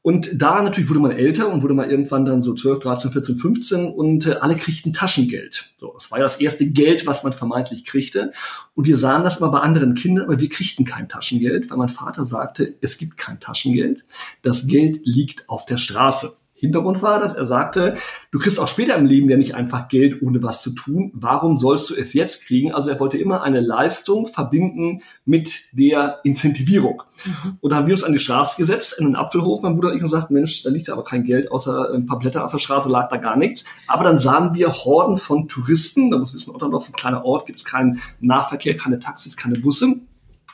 Und da natürlich wurde man älter und wurde mal irgendwann dann so 12, 13, 14, 15 und äh, alle kriegten Taschengeld. So, das war ja das erste Geld, was man vermeintlich kriegte. Und wir sahen das immer bei anderen Kindern, aber wir kriegten kein Taschengeld, weil mein Vater sagte, es gibt kein Taschengeld. Das Geld liegt auf der Straße. Hintergrund war, dass er sagte, du kriegst auch später im Leben ja nicht einfach Geld, ohne was zu tun. Warum sollst du es jetzt kriegen? Also er wollte immer eine Leistung verbinden mit der Incentivierung. Mhm. Und da haben wir uns an die Straße gesetzt, in den Apfelhof, mein Bruder und ich, und gesagt, Mensch, da liegt aber kein Geld, außer ein paar Blätter auf der Straße lag da gar nichts. Aber dann sahen wir Horden von Touristen, da muss wissen, Otterndorf ist ein kleiner Ort, gibt es keinen Nahverkehr, keine Taxis, keine Busse.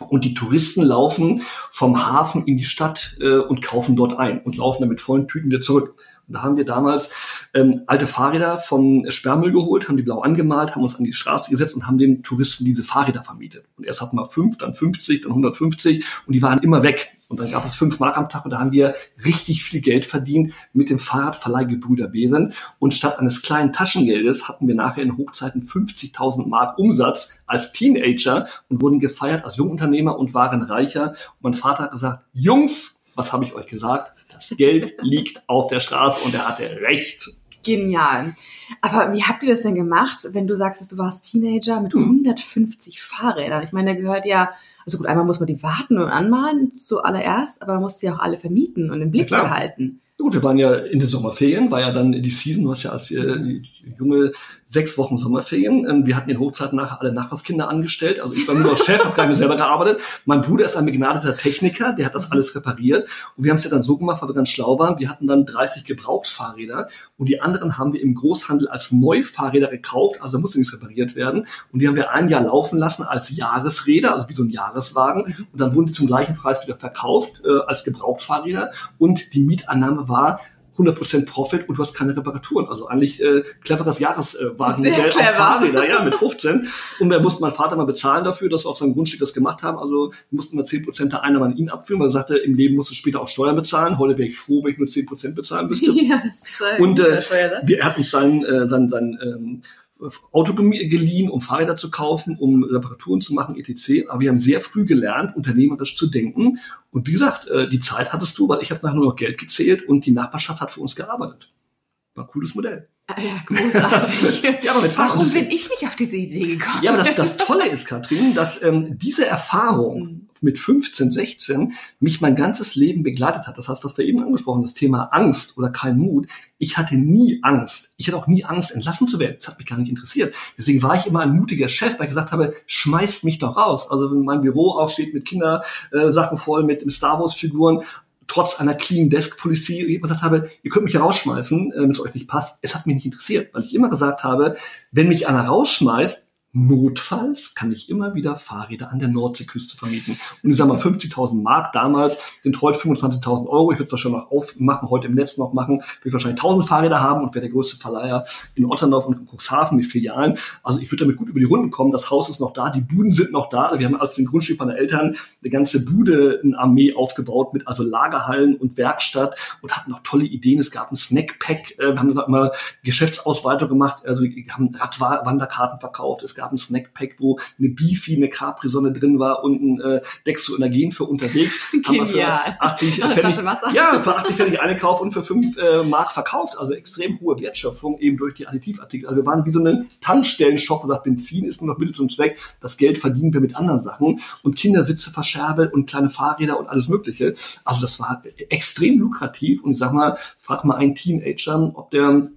Und die Touristen laufen vom Hafen in die Stadt äh, und kaufen dort ein und laufen dann mit vollen Tüten wieder zurück. Und da haben wir damals ähm, alte Fahrräder vom Sperrmüll geholt, haben die blau angemalt, haben uns an die Straße gesetzt und haben den Touristen diese Fahrräder vermietet. Und erst hatten wir fünf, dann 50, dann 150 und die waren immer weg. Und dann gab es fünf Mark am Tag und da haben wir richtig viel Geld verdient mit dem Fahrradverleih Gebrüder Behren. Und statt eines kleinen Taschengeldes hatten wir nachher in Hochzeiten 50.000 Mark Umsatz als Teenager und wurden gefeiert als Jungunternehmer und waren reicher. Und mein Vater hat gesagt, Jungs, was habe ich euch gesagt? Das Geld liegt auf der Straße und er hatte recht. Genial. Aber wie habt ihr das denn gemacht, wenn du sagst, du warst Teenager mit 150 hm. Fahrrädern? Ich meine, da gehört ja, also gut, einmal muss man die warten und anmalen zuallererst, aber man muss sie auch alle vermieten und im Blick ja, behalten. Gut, wir waren ja in den Sommerferien, war ja dann die Season, du hast ja als äh, junge sechs Wochen Sommerferien. Ähm, wir hatten in Hochzeiten nachher alle Nachbarskinder angestellt. Also ich war nur noch Chef, habe nicht selber gearbeitet. Mein Bruder ist ein begnadeter Techniker, der hat das alles repariert. Und wir haben es ja dann so gemacht, weil wir ganz schlau waren. Wir hatten dann 30 Gebrauchsfahrräder und die anderen haben wir im Großhandel als Neufahrräder gekauft. Also musste nichts repariert werden. Und die haben wir ein Jahr laufen lassen als Jahresräder, also wie so ein Jahreswagen. Und dann wurden die zum gleichen Preis wieder verkauft äh, als Gebrauchsfahrräder. Und die Mietannahme war 100% Profit und du hast keine Reparaturen. Also eigentlich äh, cleveres Jahreswagenmodell äh, auf Fahrräder, ja, mit 15. Und wir mussten mein Vater mal bezahlen dafür, dass wir auf seinem Grundstück das gemacht haben. Also mussten wir 10% der Einnahme an ihn abführen, weil er sagte, im Leben musst du später auch Steuern bezahlen. Heute wäre ich froh, wenn ich nur 10% bezahlen müsste. Ja, das ist und äh, wir, er hat uns sein, äh, sein, sein ähm, Auto geliehen, um Fahrräder zu kaufen, um Reparaturen zu machen, etc. Aber wir haben sehr früh gelernt, unternehmerisch zu denken. Und wie gesagt, äh, die Zeit hattest du, weil ich habe nachher nur noch Geld gezählt und die Nachbarschaft hat für uns gearbeitet. War ein cooles Modell. Ah ja, großartig. ja, aber mit Warum bin ich nicht auf diese Idee gekommen? Ja, aber das, das Tolle ist, Katrin, dass ähm, diese Erfahrung mhm. Mit 15, 16 mich mein ganzes Leben begleitet hat. Das heißt, was wir eben angesprochen das Thema Angst oder kein Mut. Ich hatte nie Angst. Ich hatte auch nie Angst, entlassen zu werden. Das hat mich gar nicht interessiert. Deswegen war ich immer ein mutiger Chef, weil ich gesagt habe, schmeißt mich doch raus. Also wenn mein Büro auch steht mit Kindersachen äh, voll, mit Star Wars-Figuren trotz einer Clean Desk Policy ich gesagt habe, ihr könnt mich hier rausschmeißen, äh, wenn es euch nicht passt. Es hat mich nicht interessiert, weil ich immer gesagt habe, wenn mich einer rausschmeißt, Notfalls kann ich immer wieder Fahrräder an der Nordseeküste vermieten. Und ich sage mal, 50.000 Mark damals sind heute 25.000 Euro. Ich würde es wahrscheinlich noch aufmachen, heute im Netz noch machen. Ich würde wahrscheinlich 1.000 Fahrräder haben und wäre der größte Verleiher in Otterndorf und Cuxhaven mit Filialen. Also ich würde damit gut über die Runden kommen. Das Haus ist noch da, die Buden sind noch da. Wir haben also den Grundstück meiner Eltern eine ganze Bude, eine Armee aufgebaut mit also Lagerhallen und Werkstatt und hatten noch tolle Ideen. Es gab ein Snackpack. Äh, wir haben immer Geschäftsausweitung gemacht. Also wir haben Radwanderkarten verkauft. Es gab gab ein Snackpack, wo eine Beefy, eine Capri-Sonne drin war und ein äh, Dextroenergen für unterwegs. Genial. Für 80 Pfennig, ja, für 80 Pfennig eingekauft und für 5 äh, Mark verkauft. Also extrem hohe Wertschöpfung eben durch die Additivartikel. Also wir waren wie so eine Tankstellenshop, wo sagt, Benzin ist nur noch Mittel zum Zweck. Das Geld verdienen wir mit anderen Sachen. Und Kindersitze verscherbelt und kleine Fahrräder und alles Mögliche. Also das war extrem lukrativ. Und ich sag mal, frag mal einen Teenager, ob der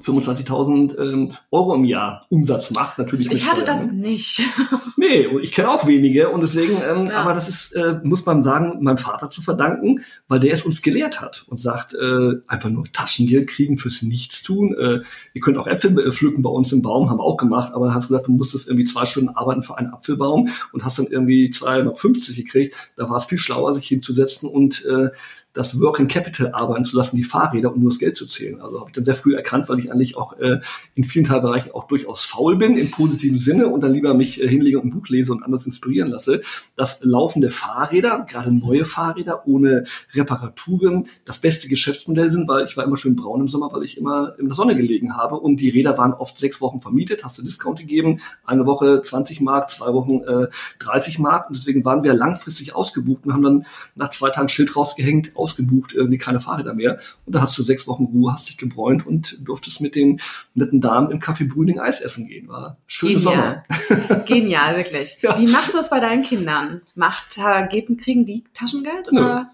25.000 ähm, Euro im Jahr Umsatz macht, natürlich. Ich hatte Steuern, das ne? nicht. nee, und ich kenne auch wenige und deswegen, ähm, ja. aber das ist, äh, muss man sagen, meinem Vater zu verdanken, weil der es uns gelehrt hat und sagt, äh, einfach nur Taschengeld kriegen fürs Nichtstun. Äh, ihr könnt auch Äpfel äh, pflücken bei uns im Baum, haben wir auch gemacht, aber hast gesagt, du musstest irgendwie zwei Stunden arbeiten für einen Apfelbaum und hast dann irgendwie 250 gekriegt. Da war es viel schlauer, sich hinzusetzen und äh, das Working Capital arbeiten zu lassen, die Fahrräder, um nur das Geld zu zählen. Also habe ich dann sehr früh erkannt, weil ich eigentlich auch äh, in vielen Teilbereichen auch durchaus faul bin, im positiven Sinne und dann lieber mich äh, hinlege und ein Buch lese und anders inspirieren lasse, dass laufende Fahrräder, gerade neue Fahrräder ohne Reparaturen, das beste Geschäftsmodell sind, weil ich war immer schön braun im Sommer, weil ich immer in der Sonne gelegen habe. Und die Räder waren oft sechs Wochen vermietet, hast du Discount gegeben, eine Woche 20 Mark, zwei Wochen äh, 30 Mark. Und deswegen waren wir langfristig ausgebucht und haben dann nach zwei Tagen Schild rausgehängt, ausgebucht, irgendwie keine Fahrräder mehr und da hast du sechs Wochen Ruhe, hast dich gebräunt und durftest mit den netten Damen im Café Brüning Eis essen gehen. War schöne Genial. Sommer. Genial, wirklich. Ja. Wie machst du das bei deinen Kindern? Macht, geben, kriegen die Taschengeld oder?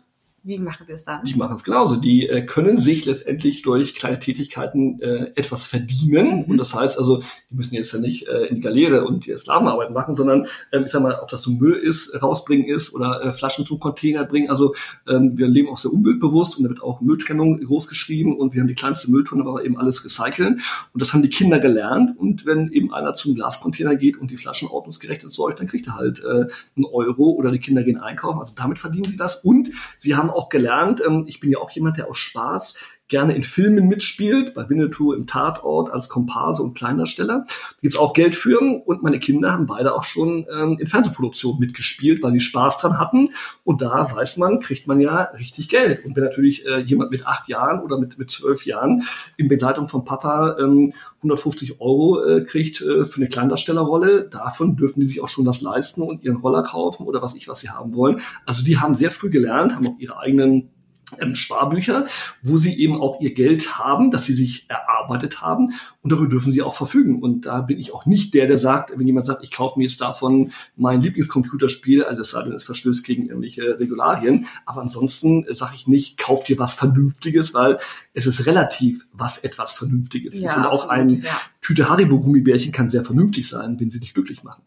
Wie machen die es dann? Die machen es genauso. Die äh, können sich letztendlich durch kleine Tätigkeiten äh, etwas verdienen. Mhm. Und das heißt also, die müssen jetzt ja nicht äh, in die Galeere und die Sklavenarbeit machen, sondern ähm, ich sag mal, ob das so Müll ist, rausbringen ist oder äh, Flaschen zum Container bringen. Also ähm, wir leben auch sehr umweltbewusst und da wird auch Mülltrennung groß geschrieben und wir haben die kleinste Mülltonne, aber eben alles recyceln. Und das haben die Kinder gelernt. Und wenn eben einer zum Glascontainer geht und die Flaschen ordnungsgerecht entsorgt, dann kriegt er halt äh, einen Euro oder die Kinder gehen einkaufen. Also damit verdienen sie das. Und sie haben auch gelernt, ähm, ich bin ja auch jemand, der aus Spaß gerne in Filmen mitspielt, bei Winnetou im Tatort als Komparse und Kleindarsteller. Da gibt's auch Geld für und meine Kinder haben beide auch schon ähm, in Fernsehproduktionen mitgespielt, weil sie Spaß dran hatten. Und da weiß man, kriegt man ja richtig Geld. Und wenn natürlich äh, jemand mit acht Jahren oder mit, mit zwölf Jahren in Begleitung von Papa ähm, 150 Euro äh, kriegt äh, für eine Kleindarstellerrolle, davon dürfen die sich auch schon was leisten und ihren Roller kaufen oder was ich, was sie haben wollen. Also die haben sehr früh gelernt, haben auch ihre eigenen ähm, Sparbücher, wo sie eben auch ihr Geld haben, das sie sich erarbeitet haben und darüber dürfen sie auch verfügen. Und da bin ich auch nicht der, der sagt, wenn jemand sagt, ich kaufe mir jetzt davon mein Lieblingscomputerspiel, also es sei denn, es verstößt gegen irgendwelche Regularien, aber ansonsten sage ich nicht, kauf dir was Vernünftiges, weil es ist relativ, was etwas Vernünftiges ja, ist. Und auch ein ja. Tüte Haribo-Gummibärchen kann sehr vernünftig sein, wenn sie dich glücklich machen.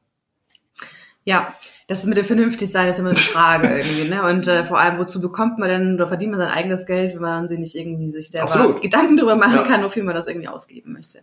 Ja, das mit dem vernünftig sein ist immer eine Frage irgendwie, ne? Und äh, vor allem, wozu bekommt man denn oder verdient man sein eigenes Geld, wenn man sich nicht irgendwie sich selber Absolut. Gedanken darüber machen ja. kann, wofür man das irgendwie ausgeben möchte.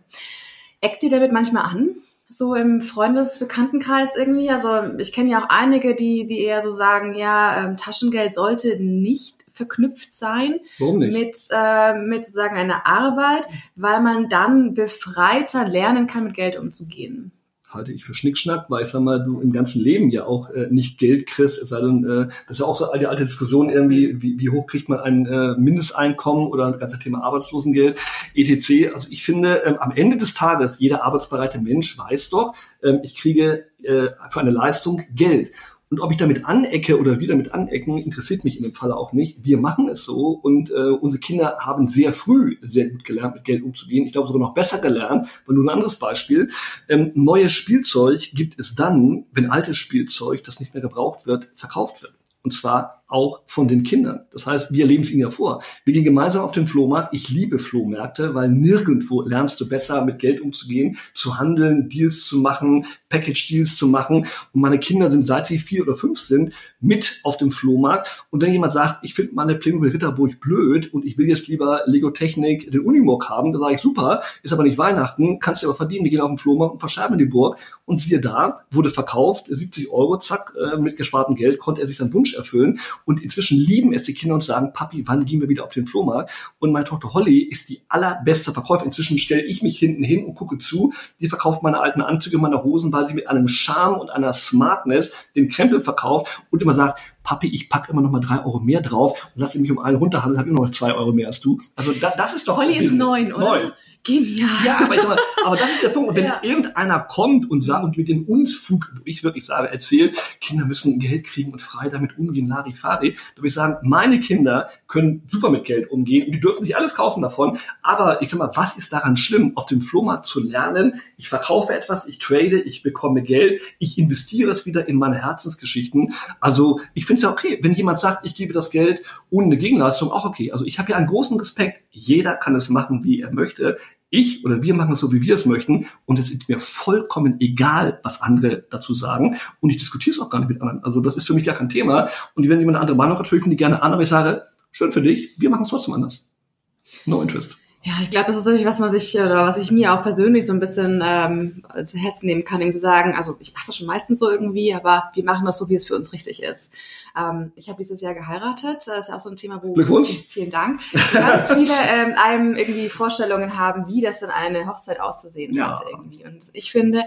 Eckt ihr damit manchmal an? So im Freundesbekanntenkreis irgendwie? Also ich kenne ja auch einige, die, die eher so sagen, ja, ähm, Taschengeld sollte nicht verknüpft sein mit, äh, mit sozusagen einer Arbeit, weil man dann befreiter lernen kann, mit Geld umzugehen halte ich für Schnickschnack, weil ich sag mal, du im ganzen Leben ja auch äh, nicht Geld kriegst, es sei denn, äh, das ist ja auch so eine alte Diskussion irgendwie, wie, wie hoch kriegt man ein äh, Mindesteinkommen oder das ganze Thema Arbeitslosengeld, etc. Also ich finde, ähm, am Ende des Tages, jeder arbeitsbereite Mensch weiß doch, ähm, ich kriege äh, für eine Leistung Geld. Und ob ich damit anecke oder wieder mit anecken, interessiert mich in dem Falle auch nicht. Wir machen es so und äh, unsere Kinder haben sehr früh sehr gut gelernt, mit Geld umzugehen. Ich glaube sogar noch besser gelernt. Aber nur ein anderes Beispiel. Ähm, neues Spielzeug gibt es dann, wenn altes Spielzeug, das nicht mehr gebraucht wird, verkauft wird. Und zwar auch von den Kindern. Das heißt, wir leben es ihnen ja vor. Wir gehen gemeinsam auf den Flohmarkt. Ich liebe Flohmärkte, weil nirgendwo lernst du besser, mit Geld umzugehen, zu handeln, Deals zu machen, Package-Deals zu machen. Und meine Kinder sind, seit sie vier oder fünf sind, mit auf dem Flohmarkt. Und wenn jemand sagt, ich finde meine Playmobil Ritterburg blöd und ich will jetzt lieber Lego Technik den Unimog haben, dann sage ich, super, ist aber nicht Weihnachten, kannst du aber verdienen. Wir gehen auf den Flohmarkt und verscherben die Burg. Und siehe da, wurde verkauft, 70 Euro, zack, äh, mit gespartem Geld konnte er sich seinen Wunsch erfüllen. Und inzwischen lieben es die Kinder und sagen, Papi, wann gehen wir wieder auf den Flohmarkt? Und meine Tochter Holly ist die allerbeste Verkäuferin. Inzwischen stelle ich mich hinten hin und gucke zu. Die verkauft meine alten Anzüge, meine Hosen, weil sie mit einem Charme und einer Smartness den Krempel verkauft und immer sagt, Papi, ich packe immer noch mal drei Euro mehr drauf und lasse mich um einen runterhandeln, habe immer noch zwei Euro mehr als du. Also da, das ist doch Holly ist neun, oder? Neun. Genial. Ja, aber, ich sag mal, aber das ist der Punkt. Und wenn ja. irgendeiner kommt und sagt und mit dem Unfug, wo ich wirklich sage, erzählt, Kinder müssen Geld kriegen und frei damit umgehen, Larifari, da würde ich sagen, meine Kinder können super mit Geld umgehen und die dürfen sich alles kaufen davon. Aber ich sag mal, was ist daran schlimm, auf dem Flohmarkt zu lernen? Ich verkaufe etwas, ich trade, ich bekomme Geld, ich investiere es wieder in meine Herzensgeschichten. Also ich finde es ja okay, wenn jemand sagt, ich gebe das Geld ohne eine Gegenleistung, auch okay. Also ich habe ja einen großen Respekt. Jeder kann es machen, wie er möchte ich oder wir machen es so, wie wir es möchten und es ist mir vollkommen egal, was andere dazu sagen und ich diskutiere es auch gar nicht mit anderen. Also das ist für mich gar kein Thema und wenn jemand eine andere Meinung hat, höre ich mir die gerne an, aber ich sage, schön für dich, wir machen es trotzdem anders. No interest. Ja, ich glaube, das ist natürlich, was man sich oder was ich mir auch persönlich so ein bisschen ähm, zu Herzen nehmen kann, irgendwie zu sagen, also ich mache das schon meistens so irgendwie, aber wir machen das so, wie es für uns richtig ist. Ähm, ich habe dieses Jahr geheiratet, das ist ja auch so ein Thema, wo Glückwunsch. vielen Dank. Ganz viele ähm, einem irgendwie Vorstellungen haben, wie das dann eine Hochzeit auszusehen Ja. hat irgendwie. Und ich finde,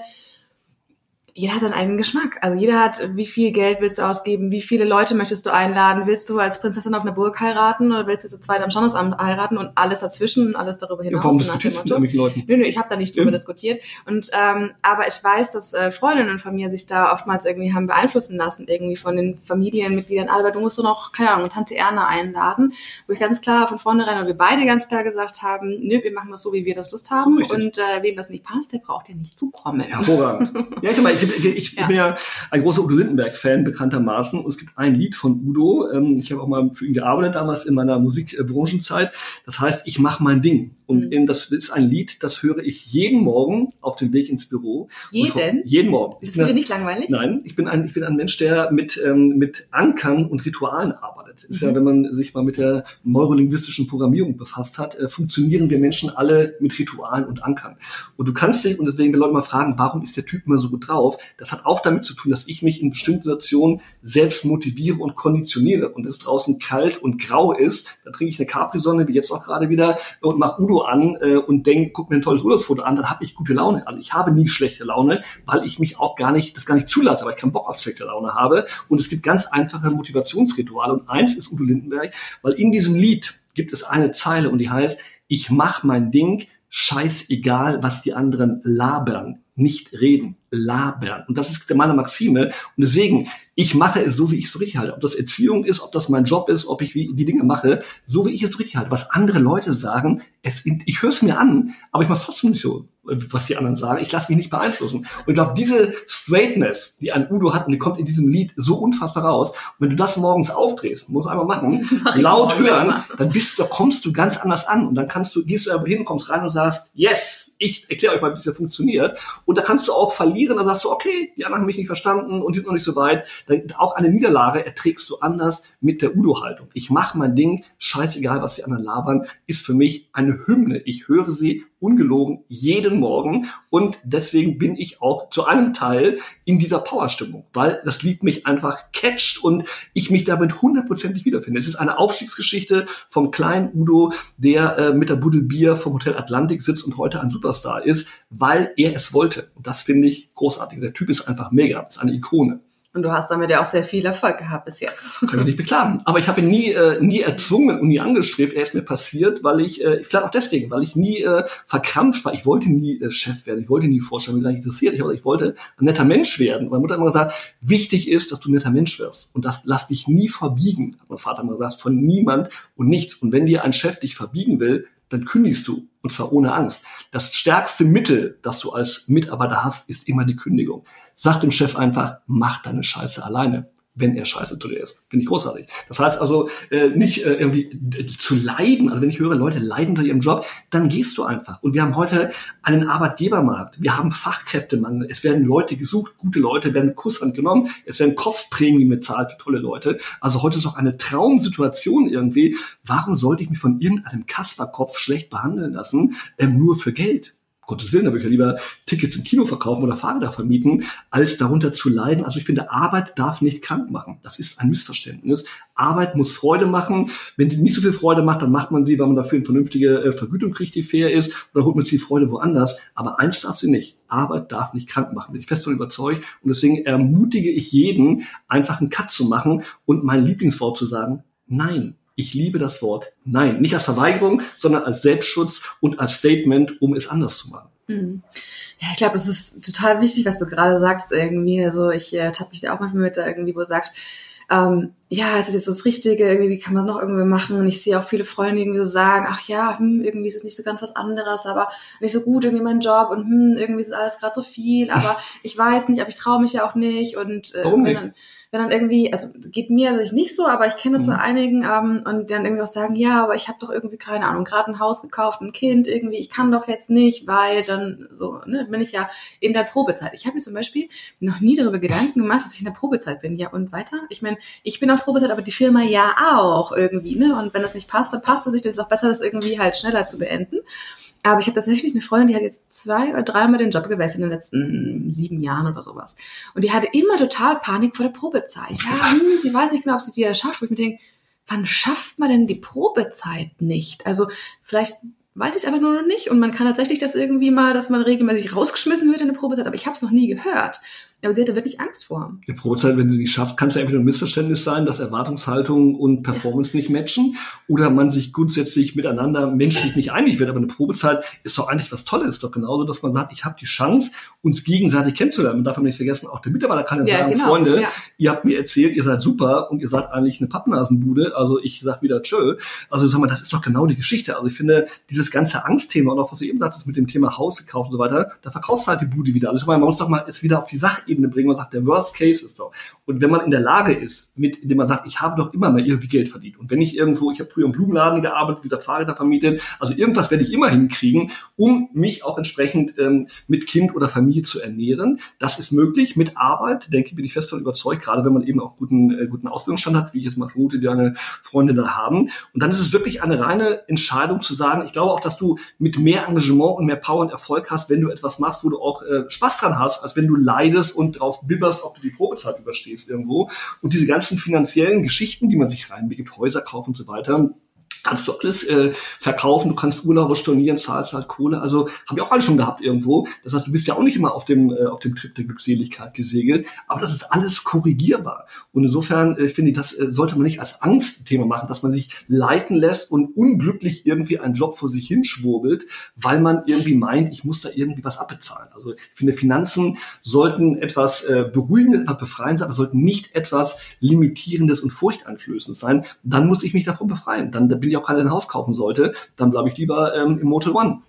jeder hat seinen eigenen Geschmack. Also jeder hat, wie viel Geld willst du ausgeben, wie viele Leute möchtest du einladen, willst du als Prinzessin auf einer Burg heiraten oder willst du zu zweit am Standesamt heiraten und alles dazwischen und alles darüber hinaus. Warum so nach dem diskutierst du mit Leuten? Nö, nö, ich habe da nicht drüber Ja. diskutiert. Und ähm, aber ich weiß, dass äh, Freundinnen von mir sich da oftmals irgendwie haben beeinflussen lassen, irgendwie von den Familienmitgliedern. Albert, du musst du noch, keine Ahnung, Tante Erna einladen, wo ich ganz klar von vornherein, oder wir beide ganz klar gesagt haben, nö, wir machen das so, wie wir das Lust haben. richtig. und äh, wem das nicht passt, der braucht ja nicht zukommen. Hervorragend. Ja, ich, ich, ich Ja. bin ja ein großer Udo Lindenberg-Fan, bekanntermaßen. Und es gibt ein Lied von Udo. Ähm, ich habe auch mal für ihn gearbeitet damals in meiner Musikbranchenzeit. Das heißt, ich mache mein Ding. Und Mhm. in, das ist ein Lied, das höre ich jeden Morgen auf dem Weg ins Büro. Und vor- Jeden? Jeden Morgen. Das wird dir nicht langweilig? Nein, ich bin ein, ich bin ein Mensch, der mit, ähm, mit Ankern und Ritualen arbeitet. Ist ja, Mhm. wenn man sich mal mit der neurolinguistischen Programmierung befasst hat, äh, funktionieren wir Menschen alle mit Ritualen und Ankern. Und du kannst dich, und deswegen, wenn Leute mal fragen, warum ist der Typ immer so gut drauf, das hat auch damit zu tun, dass ich mich in bestimmten Situationen selbst motiviere und konditioniere. Und es draußen kalt und grau ist, dann trinke ich eine Capri-Sonne, wie jetzt auch gerade wieder, und mache Udo an äh, und denk, guck mir ein tolles Urlaubsfoto an, dann habe ich gute Laune. Also ich habe nie schlechte Laune, weil ich mich auch gar nicht, das gar nicht zulasse, weil ich keinen Bock auf schlechte Laune habe. Und es gibt ganz einfache Motivationsrituale. Und eins ist Udo Lindenberg, weil in diesem Lied gibt es eine Zeile und die heißt, ich mach mein Ding, scheißegal, was die anderen labern, nicht reden, labern. Und das ist meine Maxime. Und deswegen, ich mache es so, wie ich es richtig halte. Ob das Erziehung ist, ob das mein Job ist, ob ich die Dinge mache, so wie ich es richtig halte. Was andere Leute sagen, es, ich höre es mir an, aber ich mache es trotzdem nicht so, was die anderen sagen. Ich lasse mich nicht beeinflussen. Und ich glaube, diese Straightness, die ein Udo hat, und die kommt in diesem Lied so unfassbar raus. Und wenn du das morgens aufdrehst, musst du einmal machen, Mach laut hören, dann bist du, da kommst du ganz anders an. Und dann kannst du, gehst du irgendwo hin, kommst rein und sagst, yes, ich erkläre euch mal, wie das hier funktioniert. Und da kannst du auch verlieren, da sagst du, okay, die anderen haben mich nicht verstanden und die sind noch nicht so weit. Dann, auch eine Niederlage erträgst du anders mit der Udo-Haltung. Ich mache mein Ding, scheißegal, was die anderen labern, ist für mich eine Hymne. Ich höre sie ungelogen jeden Morgen und deswegen bin ich auch zu einem Teil in dieser Powerstimmung, weil das Lied mich einfach catcht und ich mich damit hundertprozentig wiederfinde. Es ist eine Aufstiegsgeschichte vom kleinen Udo, der äh, mit der Buddel Bier vom Hotel Atlantik sitzt und heute ein Superstar ist, weil er es wollte. Und das finde ich großartig. Der Typ ist einfach mega, ist eine Ikone. Und du hast damit ja auch sehr viel Erfolg gehabt bis jetzt. Kann ich nicht beklagen. Aber ich habe ihn nie, äh, nie erzwungen und nie angestrebt. Er ist mir passiert, weil ich, äh, vielleicht auch deswegen, weil ich nie äh, verkrampft war. Ich wollte nie äh, Chef werden, ich wollte nie Vorstand, mich gar nicht interessiert. Ich, ich wollte ein netter Mensch werden. Meine Mutter hat immer gesagt, wichtig ist, dass du ein netter Mensch wirst. Und das lass dich nie verbiegen, hat mein Vater immer gesagt, von niemand und nichts. Und wenn dir ein Chef dich verbiegen will, dann kündigst du. Und zwar ohne Angst. Das stärkste Mittel, das du als Mitarbeiter hast, ist immer die Kündigung. Sag dem Chef einfach, mach deine Scheiße alleine wenn er scheiße zu dir ist. Finde ich großartig. Das heißt also, äh, nicht äh, irgendwie zu leiden. Also wenn ich höre, Leute leiden unter ihrem Job, dann gehst du einfach. Und wir haben heute einen Arbeitgebermarkt. Wir haben Fachkräftemangel. Es werden Leute gesucht, gute Leute werden Kusshand genommen. Es werden Kopfprämien bezahlt für tolle Leute. Also heute ist auch eine Traumsituation irgendwie. Warum sollte ich mich von irgendeinem Kasperkopf schlecht behandeln lassen, ähm, nur für Geld? Gottes Willen, da würde ich ja lieber Tickets im Kino verkaufen oder Fahrräder vermieten, als darunter zu leiden. Also ich finde, Arbeit darf nicht krank machen. Das ist ein Missverständnis. Arbeit muss Freude machen. Wenn sie nicht so viel Freude macht, dann macht man sie, weil man dafür eine vernünftige äh, Vergütung kriegt, die fair ist, oder holt man die Freude woanders. Aber eins darf sie nicht. Arbeit darf nicht krank machen. Bin ich fest davon überzeugt. Und deswegen ermutige ich jeden, einfach einen Cut zu machen und mein Lieblingswort zu sagen, nein. Ich liebe das Wort Nein. Nicht als Verweigerung, sondern als Selbstschutz und als Statement, um es anders zu machen. Mhm. Ja, ich glaube, es ist total wichtig, was du gerade sagst irgendwie. Also ich äh, tappe mich da auch manchmal mit, da irgendwie, wo du sagst, ähm, ja, es ist jetzt so das Richtige, irgendwie, wie kann man es noch irgendwie machen? Und ich sehe auch viele Freunde irgendwie so sagen, ach ja, hm, irgendwie ist es nicht so ganz was anderes, aber nicht so gut, irgendwie mein Job und hm, irgendwie ist alles gerade so viel, aber ich weiß nicht, aber ich traue mich ja auch nicht. Und äh, Warum nicht? Dann, wenn dann irgendwie, also geht mir also nicht so, aber ich kenne das mhm. bei einigen ähm, und dann irgendwie auch sagen, ja, aber ich habe doch irgendwie keine Ahnung, gerade ein Haus gekauft, ein Kind, irgendwie, ich kann doch jetzt nicht, weil dann so, ne, bin ich ja in der Probezeit. Ich habe mir zum Beispiel noch nie darüber Gedanken gemacht, dass ich in der Probezeit bin. Ja und weiter. Ich meine, ich bin auf Probezeit, aber die Firma ja auch irgendwie, ne? Und wenn das nicht passt, dann passt es nicht. Das ist auch besser, das irgendwie halt schneller zu beenden. Aber ich habe tatsächlich eine Freundin, die hat jetzt zwei oder dreimal den Job gewechselt in den letzten sieben Jahren oder sowas. Und die hatte immer total Panik vor der Probezeit. Ja, hm, sie weiß nicht genau, ob sie die schafft. Wo ich mir denke, wann schafft man denn die Probezeit nicht? Also vielleicht weiß ich es einfach nur noch nicht. Und man kann tatsächlich das irgendwie mal, dass man regelmäßig rausgeschmissen wird in der Probezeit. Aber ich habe es noch nie gehört. Aber sie hatte wirklich Angst vor. Die Probezeit, wenn sie nicht schafft, kann es ja entweder ein Missverständnis sein, dass Erwartungshaltung und Performance nicht matchen oder man sich grundsätzlich miteinander menschlich nicht einig wird. Aber eine Probezeit ist doch eigentlich was Tolles. Ist doch genauso, dass man sagt, ich habe die Chance, uns gegenseitig kennenzulernen. Man darf nicht vergessen, auch der Mitarbeiter kann ja, ja sagen, genau. Freunde, ja. ihr habt mir erzählt, ihr seid super und ihr seid eigentlich eine Pappnasenbude. Also ich sag wieder tschö. Also sag mal, das ist doch genau die Geschichte. Also ich finde, dieses ganze Angstthema und auch was du eben sagtest mit dem Thema Haus gekauft und so weiter, da verkaufst du halt die Bude wieder. Also man muss doch mal es wieder auf die Sache Ebene bringen und sagt, der Worst Case ist doch. Und wenn man in der Lage ist, mit, indem man sagt, ich habe doch immer mal irgendwie Geld verdient. Und wenn ich irgendwo, ich habe früher im Blumenladen gearbeitet, wie gesagt, Fahrräder vermietet, also irgendwas werde ich immer hinkriegen, um mich auch entsprechend ähm, mit Kind oder Familie zu ernähren. Das ist möglich mit Arbeit, denke ich, bin ich fest davon überzeugt, gerade wenn man eben auch guten, äh, guten Ausbildungsstand hat, wie ich jetzt mal vermute, die eine Freundin da haben. Und dann ist es wirklich eine reine Entscheidung zu sagen, ich glaube auch, dass du mit mehr Engagement und mehr Power und Erfolg hast, wenn du etwas machst, wo du auch äh, Spaß dran hast, als wenn du leidest und drauf bibberst, ob du die Probezeit überstehst irgendwo. Und diese ganzen finanziellen Geschichten, die man sich reinbegibt, Häuser kaufen und so weiter, kannst du alles äh, verkaufen, du kannst Urlaube stornieren, zahlst halt Kohle. Also haben wir auch alle schon gehabt irgendwo. Das heißt, du bist ja auch nicht immer auf dem äh, auf dem Trip der Glückseligkeit gesegelt, aber das ist alles korrigierbar. Und insofern äh, finde ich, das äh, sollte man nicht als Angstthema machen, dass man sich leiten lässt und unglücklich irgendwie einen Job vor sich hinschwurbelt, weil man irgendwie meint, ich muss da irgendwie was abbezahlen. Also ich finde, Finanzen sollten etwas äh, beruhigendes, etwas befreiendes, aber sollten nicht etwas limitierendes und furchteinflößendes sein. Dann muss ich mich davon befreien. Dann da bin ich auch gerade ein Haus kaufen sollte, dann bleibe ich lieber ähm, im Motel One.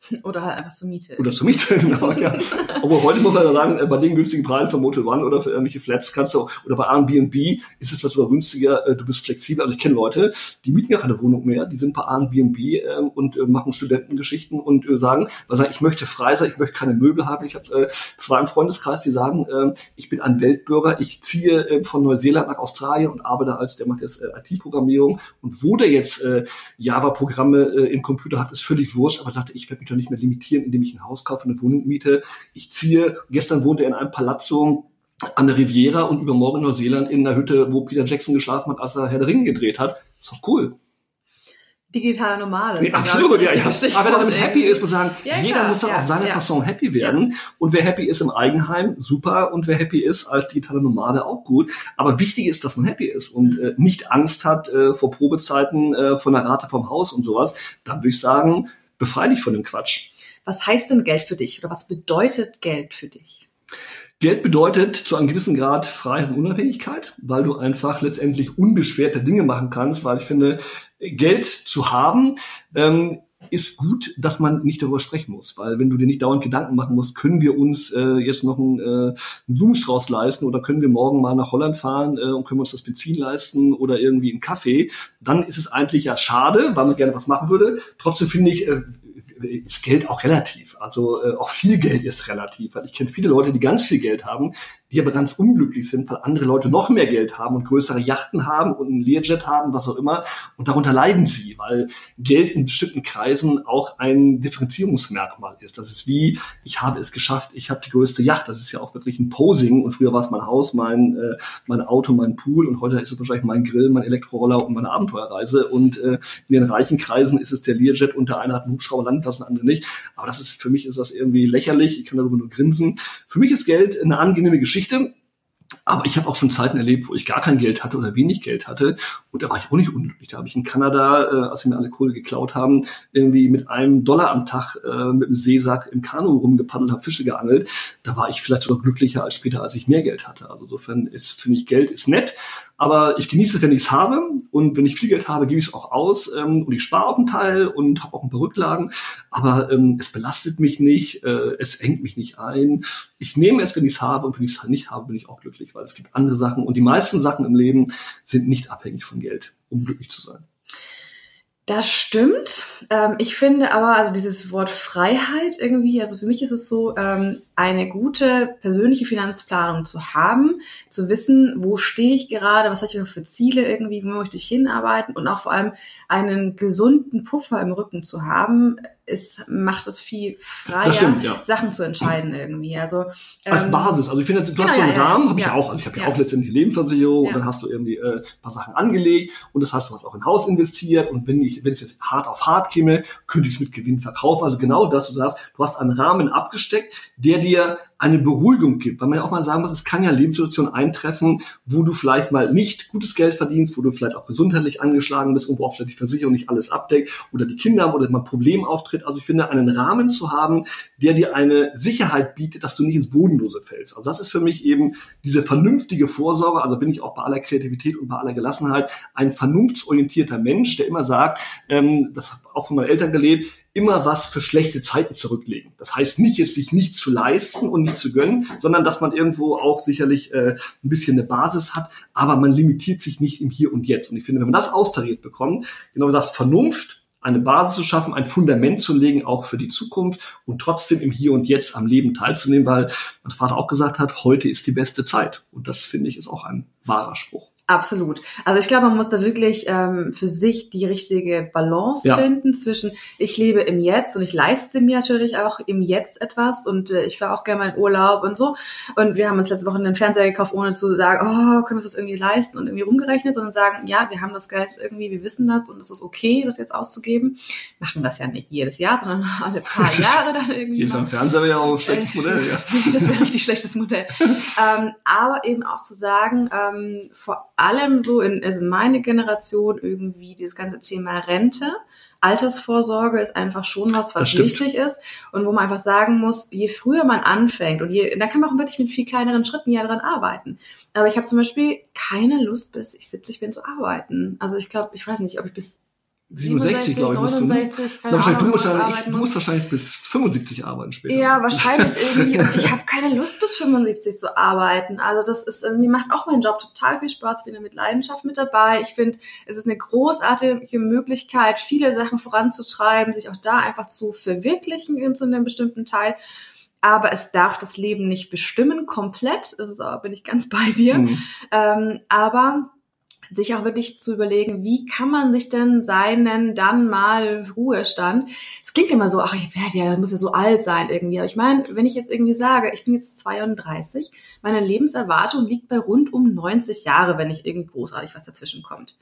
Oder halt einfach zur Miete. Oder zur Miete, genau, ja. Aber heute muss man ja sagen, äh, bei den günstigen Preisen für Motel One oder für irgendwelche Flats kannst du, auch, oder bei Airbnb ist es vielleicht sogar günstiger, äh, du bist flexibel. Also ich kenne Leute, die mieten ja keine Wohnung mehr, die sind bei Airbnb äh, und äh, machen Studentengeschichten und äh, sagen, sagen, ich möchte frei sein, ich möchte keine Möbel haben. Ich habe äh, zwei im Freundeskreis, die sagen, äh, ich bin ein Weltbürger, ich ziehe äh, von Neuseeland nach Australien und arbeite als, der macht jetzt äh, IT-Programmierung und wo der jetzt äh, Java-Programme äh, im Computer hat, ist völlig wurscht, aber sagte, ich werde mich doch nicht mehr limitieren, indem ich ein Haus kaufe, eine Wohnung miete. Ich ziehe, gestern wohnte er in einem Palazzo an der Riviera und übermorgen in Neuseeland in einer Hütte, wo Peter Jackson geschlafen hat, als er Herr der Ringe gedreht hat. Ist doch cool digitaler Nomade. Ja, absolut, ja, ja. Aber wenn er damit happy ist, muss sagen, ja, jeder klar, muss doch ja, auf seine ja. Fasson happy werden. Und wer happy ist im Eigenheim, super. Und wer happy ist als digitaler Nomade, auch gut. Aber wichtig ist, dass man happy ist und äh, nicht Angst hat äh, vor Probezeiten, äh, von der Rate vom Haus und sowas. Dann würde ich sagen, befreie dich von dem Quatsch. Was heißt denn Geld für dich oder was bedeutet Geld für dich? Geld bedeutet zu einem gewissen Grad Freiheit und Unabhängigkeit, weil du einfach letztendlich unbeschwerte Dinge machen kannst, weil ich finde, Geld zu haben ähm, ist gut, dass man nicht darüber sprechen muss, weil wenn du dir nicht dauernd Gedanken machen musst, können wir uns äh, jetzt noch einen, äh, einen Blumenstrauß leisten oder können wir morgen mal nach Holland fahren äh, und können wir uns das Benzin leisten oder irgendwie einen Kaffee, dann ist es eigentlich ja schade, weil man gerne was machen würde. Trotzdem finde ich, äh, ist Geld auch relativ. Also äh, auch viel Geld ist relativ, weil ich kenne viele Leute, die ganz viel Geld haben, die aber ganz unglücklich sind, weil andere Leute noch mehr Geld haben und größere Yachten haben und einen Learjet haben, was auch immer. Und darunter leiden sie, weil Geld in bestimmten Kreisen auch ein Differenzierungsmerkmal ist. Das ist wie, ich habe es geschafft, ich habe die größte Yacht. Das ist ja auch wirklich ein Posing. Und früher war es mein Haus, mein, äh, mein Auto, mein Pool. Und heute ist es wahrscheinlich mein Grill, mein Elektroroller und meine Abenteuerreise. Und äh, in den reichen Kreisen ist es der Learjet und der eine hat einen Hubschrauber landen lassen, der andere nicht. Aber das ist, für mich ist das irgendwie lächerlich. Ich kann darüber nur grinsen. Für mich ist Geld eine angenehme Geschichte Geschichte. Aber ich habe auch schon Zeiten erlebt, wo ich gar kein Geld hatte oder wenig Geld hatte. Und da war ich auch nicht unglücklich. Da habe ich in Kanada, äh, als sie mir alle Kohle geklaut haben, irgendwie mit einem Dollar am Tag äh, mit dem Seesack im Kanu rumgepaddelt, habe Fische geangelt. Da war ich vielleicht sogar glücklicher als später, als ich mehr Geld hatte. Also insofern ist, finde ich, Geld ist nett. Aber ich genieße es, wenn ich es habe. Und wenn ich viel Geld habe, gebe ich es auch aus. Ähm, und ich spare auch einen Teil und habe auch ein paar Rücklagen. Aber ähm, es belastet mich nicht, äh, es engt mich nicht ein. Ich nehme es, wenn ich es habe. Und wenn ich es nicht habe, bin ich auch glücklich. weil es gibt andere Sachen und die meisten Sachen im Leben sind nicht abhängig von Geld, um glücklich zu sein. Das stimmt. Ähm, ich finde aber, also dieses Wort Freiheit irgendwie, also für mich ist es so, ähm, eine gute persönliche Finanzplanung zu haben, zu wissen, wo stehe ich gerade, was habe ich für Ziele irgendwie, wo möchte ich hinarbeiten und auch vor allem einen gesunden Puffer im Rücken zu haben, ist, macht es viel freier, stimmt, ja. Sachen zu entscheiden irgendwie. Also als ähm, Basis. Also ich finde, du genau, hast so einen ja, Rahmen, habe ja. ich auch. Also ich habe ja. auch letztendlich Lebensversicherung und dann hast du irgendwie äh, paar Sachen angelegt und das heißt, du hast auch in Haus investiert und wenn ich, wenn es jetzt hart auf hart käme, könnte ich es mit Gewinn verkaufen. Also genau das, du sagst, du hast einen Rahmen abgesteckt, der dir eine Beruhigung gibt, weil man ja auch mal sagen muss, es kann ja Lebenssituationen eintreffen, wo du vielleicht mal nicht gutes Geld verdienst, wo du vielleicht auch gesundheitlich angeschlagen bist und wo auch vielleicht die Versicherung nicht alles abdeckt oder die Kinder haben oder mal ein Problem auftritt. Also ich finde, einen Rahmen zu haben, der dir eine Sicherheit bietet, dass du nicht ins Bodenlose fällst. Also das ist für mich eben diese vernünftige Vorsorge, also bin ich auch bei aller Kreativität und bei aller Gelassenheit ein vernunftsorientierter Mensch, der immer sagt, ähm, das auch von meinen Eltern gelebt, immer was für schlechte Zeiten zurücklegen. Das heißt nicht jetzt sich nichts zu leisten und nichts zu gönnen, sondern dass man irgendwo auch sicherlich äh, ein bisschen eine Basis hat, aber man limitiert sich nicht im Hier und Jetzt. Und ich finde, wenn man das austariert bekommt, genau das Vernunft, eine Basis zu schaffen, ein Fundament zu legen, auch für die Zukunft und trotzdem im Hier und Jetzt am Leben teilzunehmen, weil mein Vater auch gesagt hat, heute ist die beste Zeit. Und das finde ich ist auch ein wahrer Spruch. Absolut. Also ich glaube, man muss da wirklich ähm, für sich die richtige Balance ja. finden zwischen ich lebe im Jetzt und ich leiste mir natürlich auch im Jetzt etwas und äh, ich fahre auch gerne mal in Urlaub und so. Und wir haben uns letzte Woche einen Fernseher gekauft, ohne zu sagen, oh, können wir das irgendwie leisten und irgendwie rumgerechnet, sondern sagen, ja, wir haben das Geld irgendwie, wir wissen das und es ist okay, das jetzt auszugeben. Machen das ja nicht jedes Jahr, sondern alle paar Jahre dann irgendwie. Ist am Fernseher ja auch ein schlechtes Modell, ja. das wäre richtig schlechtes Modell. ähm, aber eben auch zu sagen, ähm, vor allem so in also meine Generation irgendwie dieses ganze Thema Rente. Altersvorsorge ist einfach schon was, was wichtig ist und wo man einfach sagen muss, je früher man anfängt und je, da kann man auch wirklich mit viel kleineren Schritten ja dran arbeiten. Aber ich habe zum Beispiel keine Lust, bis ich 70 bin zu arbeiten. Also ich glaube, ich weiß nicht, ob ich bis 67, glaube ich, musst 69, du. Ne? Wahrscheinlich, du, musst wahrscheinlich, du musst wahrscheinlich bis 75 arbeiten später. Ja, wahrscheinlich irgendwie. Und ich habe keine Lust, bis 75 zu arbeiten. Also das ist, mir macht auch mein Job total viel Spaß. Ich bin da mit Leidenschaft mit dabei. Ich finde, es ist eine großartige Möglichkeit, viele Sachen voranzutreiben, sich auch da einfach zu verwirklichen in so einem bestimmten Teil. Aber es darf das Leben nicht bestimmen, komplett. Das ist aber, bin ich ganz bei dir. Mhm. Ähm, aber sich auch wirklich zu überlegen, wie kann man sich denn seinen dann mal Ruhestand, es klingt immer so, ach, ich werde ja, das muss ja so alt sein irgendwie, aber ich meine, wenn ich jetzt irgendwie sage, ich bin jetzt 32, meine Lebenserwartung liegt bei rund um 90 Jahre, wenn nicht irgendwie großartig was dazwischen kommt.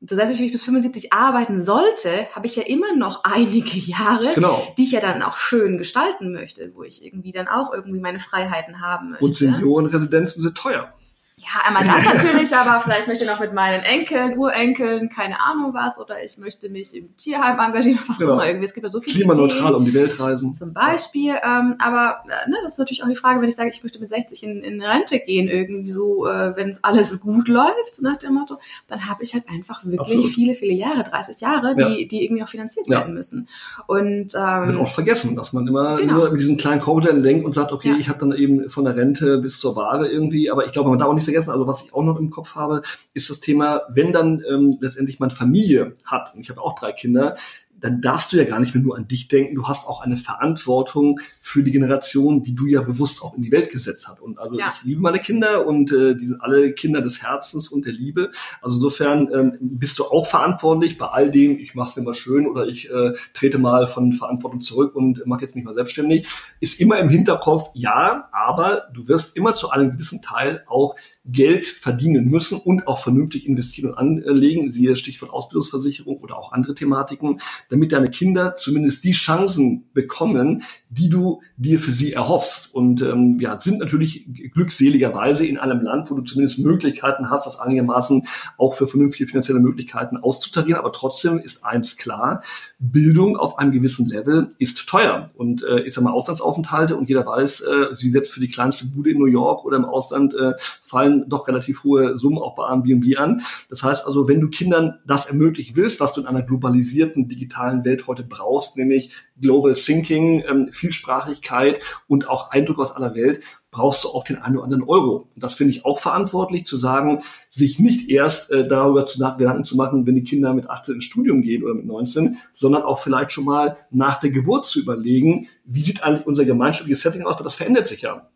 Und selbst wenn ich bis 75 arbeiten sollte, habe ich ja immer noch einige Jahre, genau. die ich ja dann auch schön gestalten möchte, wo ich irgendwie dann auch irgendwie meine Freiheiten haben möchte. Und Seniorenresidenzen sind teuer. Ja, einmal das natürlich, aber vielleicht möchte ich noch mit meinen Enkeln, Urenkeln, keine Ahnung was, oder ich möchte mich im Tierheim engagieren, was genau. auch immer irgendwie. Es gibt ja so viele Klimaneutral Ideen, um die Welt reisen. Zum Beispiel, ja. ähm, aber äh, ne, das ist natürlich auch die Frage, wenn ich sage, ich möchte mit 60 in, in Rente gehen, irgendwie so, äh, wenn es alles gut läuft, so nach dem Motto, dann habe ich halt einfach wirklich Absolut. viele, viele Jahre, 30 Jahre, die, ja. die irgendwie noch finanziert ja. werden müssen. Und ähm, wird oft vergessen, dass man immer genau. nur mit diesen kleinen Komponenten denkt und sagt, okay, ich habe dann eben von der Rente bis zur Ware irgendwie, aber ich glaube, man darf auch nicht vergessen, also was ich auch noch im Kopf habe, ist das Thema, wenn dann ähm, letztendlich man Familie hat, und ich habe auch drei Kinder, dann darfst du ja gar nicht mehr nur an dich denken. Du hast auch eine Verantwortung für die Generation, die du ja bewusst auch in die Welt gesetzt hast. Und also ja. ich liebe meine Kinder und äh, die sind alle Kinder des Herzens und der Liebe. Also insofern ähm, bist du auch verantwortlich bei all dem, ich mache es mir mal schön oder ich äh, trete mal von Verantwortung zurück und mache jetzt mich mal selbstständig. Ist immer im Hinterkopf, ja, aber du wirst immer zu einem gewissen Teil auch Geld verdienen müssen und auch vernünftig investieren und anlegen, siehe Stichwort Ausbildungsversicherung oder auch andere Thematiken, damit deine Kinder zumindest die Chancen bekommen, die du dir für sie erhoffst. Und ähm, ja, sind natürlich glückseligerweise in einem Land, wo du zumindest Möglichkeiten hast, das einigermaßen auch für vernünftige finanzielle Möglichkeiten auszutarieren. Aber trotzdem ist eins klar, Bildung auf einem gewissen Level ist teuer. Und äh, ich sag mal, Auslandsaufenthalte und jeder weiß, äh, wie selbst für die kleinste Bude in New York oder im Ausland äh, fallen doch relativ hohe Summen auch bei Airbnb an. Das heißt also, wenn du Kindern das ermöglichen willst, was du in einer globalisierten, digitalen digitalen Welt heute brauchst, nämlich Global Thinking, ähm, Vielsprachigkeit und auch Eindruck aus aller Welt, brauchst du auch den einen oder anderen Euro. Und das finde ich auch verantwortlich, zu sagen, sich nicht erst äh, darüber zu nach Gedanken zu machen, wenn die Kinder mit 18 ins Studium gehen oder mit 19, sondern auch vielleicht schon mal nach der Geburt zu überlegen, wie sieht eigentlich unser gemeinschaftliches Setting aus, weil das verändert sich ja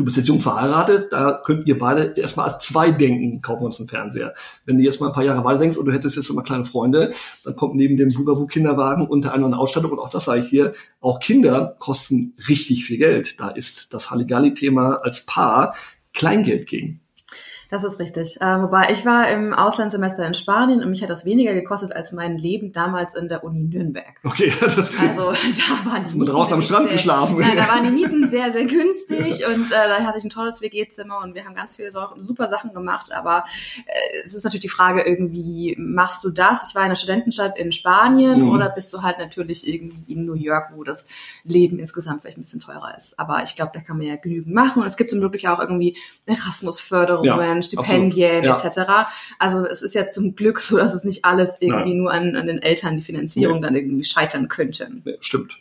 du bist jetzt jung verheiratet, da könnt ihr beide erstmal als zwei denken, kaufen wir uns einen Fernseher. Wenn du jetzt mal ein paar Jahre weiter denkst und du hättest jetzt immer kleine Freunde, dann kommt neben dem Bugaboo Kinderwagen unter einer Ausstattung und auch das sage ich hier, auch Kinder kosten richtig viel Geld. Da ist das Halligalli-Thema als Paar Kleingeld gegen. Das ist richtig. Äh, wobei ich war im Auslandssemester in Spanien und mich hat das weniger gekostet als mein Leben damals in der Uni Nürnberg. Okay, das also da waren die Mieten draußen am Strand sehr, geschlafen. Ja, da waren die Mieten sehr, sehr günstig und äh, da hatte ich ein tolles WG-Zimmer und wir haben ganz viele super Sachen gemacht. Aber äh, es ist natürlich die Frage irgendwie, machst du das? Ich war in einer Studentenstadt in Spanien mhm. oder bist du halt natürlich irgendwie in New York, wo das Leben insgesamt vielleicht ein bisschen teurer ist. Aber ich glaube, da kann man ja genügend machen und es gibt zum Glück auch irgendwie Erasmus-Förderungen. Ja Stipendien ja. etc. Also es ist ja zum Glück so, dass es nicht alles irgendwie Nein. nur an, an den Eltern die Finanzierung nee. dann irgendwie scheitern könnte. Nee, stimmt.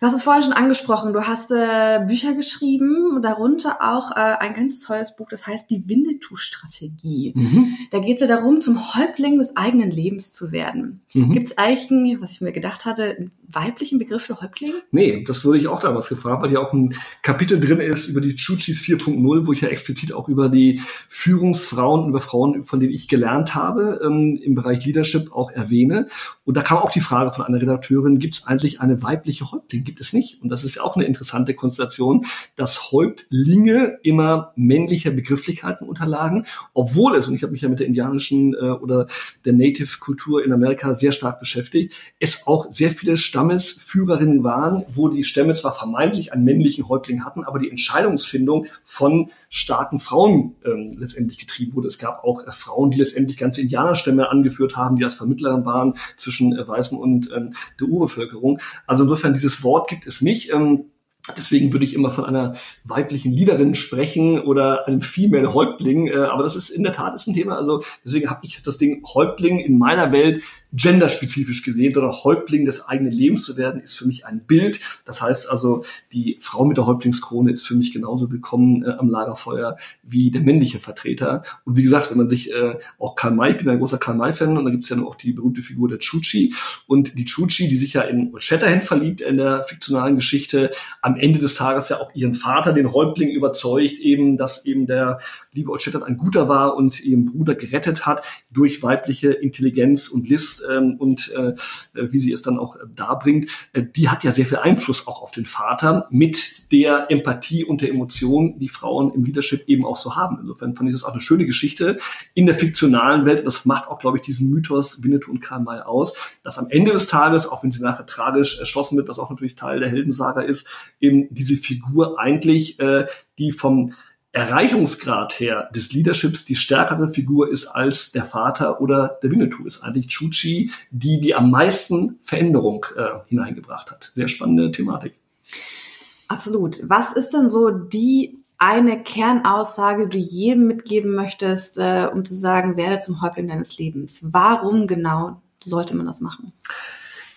Du hast es vorhin schon angesprochen, du hast äh, Bücher geschrieben, darunter auch äh, ein ganz tolles Buch, das heißt Die Winnetou-Strategie. Mhm. Da geht es ja darum, zum Häuptling des eigenen Lebens zu werden. Mhm. Gibt es eigentlich, einen, was ich mir gedacht hatte, einen weiblichen Begriff für Häuptling? Nee, das wurde ich auch damals gefragt, weil hier auch ein Kapitel drin ist über die Chuchis 4.0, wo ich ja explizit auch über die Führungsfrauen, über Frauen, von denen ich gelernt habe, ähm, im Bereich Leadership auch erwähne. Und da kam auch die Frage von einer Redakteurin, gibt es eigentlich eine weibliche Häuptling? Gibt es nicht. Und das ist ja auch eine interessante Konstellation, dass Häuptlinge immer männlicher Begrifflichkeiten unterlagen, obwohl es, und ich habe mich ja mit der indianischen äh, oder der Native-Kultur in Amerika sehr stark beschäftigt, es auch sehr viele Stammesführerinnen waren, wo die Stämme zwar vermeintlich einen männlichen Häuptling hatten, aber die Entscheidungsfindung von starken Frauen ähm, letztendlich getrieben wurde. Es gab auch äh, Frauen, die letztendlich ganze Indianerstämme angeführt haben, die als Vermittlerin waren zwischen äh, Weißen und ähm, der Urbevölkerung. Also insofern dieses Wort Wort gibt es nicht. Ähm, Deswegen würde ich immer von einer weiblichen Leaderin sprechen oder einem Female Häuptling. Äh, aber das ist in der Tat ist ein Thema. Also deswegen habe ich das Ding Häuptling in meiner Welt genderspezifisch gesehen oder Häuptling des eigenen Lebens zu werden, ist für mich ein Bild. Das heißt also, die Frau mit der Häuptlingskrone ist für mich genauso willkommen äh, am Lagerfeuer wie der männliche Vertreter. Und wie gesagt, wenn man sich äh, auch Karl May, ich bin ein großer Karl May-Fan und da gibt es ja auch die berühmte Figur der Chuchi. Und die Chuchi, die sich ja in Shatterhand verliebt in der fiktionalen Geschichte, am Ende des Tages ja auch ihren Vater, den Häuptling, überzeugt eben, dass eben der liebe Old Shatterhand ein guter war und ihren Bruder gerettet hat durch weibliche Intelligenz und List ähm, und äh, wie sie es dann auch äh, darbringt, äh, die hat ja sehr viel Einfluss auch auf den Vater mit der Empathie und der Emotion, die Frauen im Leadership eben auch so haben. Insofern fand ich das auch eine schöne Geschichte in der fiktionalen Welt. Das macht auch, glaube ich, diesen Mythos Winnetou und Karl May aus, dass am Ende des Tages, auch wenn sie nachher tragisch erschossen wird, was auch natürlich Teil der Heldensaga ist, eben diese Figur eigentlich, äh, die vom Erreichungsgrad her des Leaderships die stärkere Figur ist als der Vater oder der Winnetou ist eigentlich Chuchi, die die am meisten Veränderung äh, hineingebracht hat. Sehr spannende Thematik. Absolut. Was ist denn so die eine Kernaussage, die du jedem mitgeben möchtest, äh, um zu sagen, werde zum Häuptling deines Lebens? Warum genau sollte man das machen?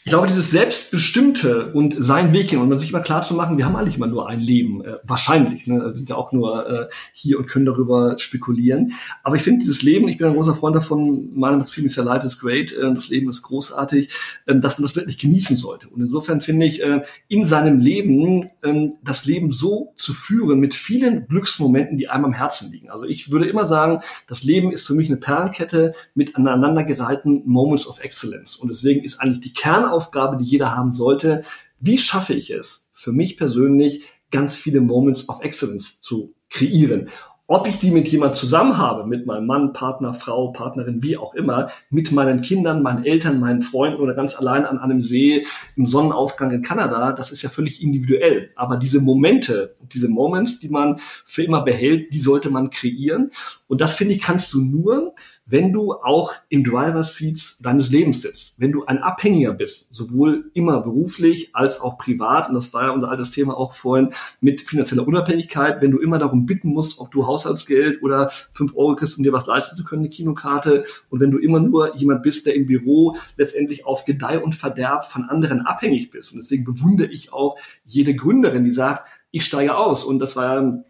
Ich glaube, dieses Selbstbestimmte und sein Weg hin und man sich immer klar zu machen, wir haben eigentlich immer nur ein Leben, äh, wahrscheinlich. Ne? Wir sind ja auch nur äh, hier und können darüber spekulieren. Aber ich finde dieses Leben, ich bin ein großer Freund davon, meine Maxim ist ja Life is great, äh, das Leben ist großartig, äh, dass man das wirklich genießen sollte. Und insofern finde ich, äh, in seinem Leben äh, das Leben so zu führen mit vielen Glücksmomenten, die einem am Herzen liegen. Also ich würde immer sagen, das Leben ist für mich eine Perlenkette mit aneinandergereihten Moments of Excellence. Und deswegen ist eigentlich die Kernaufgabe Aufgabe, die jeder haben sollte. Wie schaffe ich es, für mich persönlich ganz viele Moments of Excellence zu kreieren? Ob ich die mit jemand zusammen habe, mit meinem Mann, Partner, Frau, Partnerin, wie auch immer, mit meinen Kindern, meinen Eltern, meinen Freunden oder ganz allein an einem See im Sonnenaufgang in Kanada, das ist ja völlig individuell. Aber diese Momente, diese Moments, die man für immer behält, die sollte man kreieren. Und das finde ich, kannst du nur, wenn du auch im Driver's Seats deines Lebens sitzt, wenn du ein Abhängiger bist, sowohl immer beruflich als auch privat, und das war ja unser altes Thema auch vorhin mit finanzieller Unabhängigkeit, wenn du immer darum bitten musst, ob du Haushaltsgeld oder fünf Euro kriegst, um dir was leisten zu können, eine Kinokarte, und wenn du immer nur jemand bist, der im Büro letztendlich auf Gedeih und Verderb von anderen abhängig bist. Und deswegen bewundere ich auch jede Gründerin, die sagt, ich steige aus. Und das war ja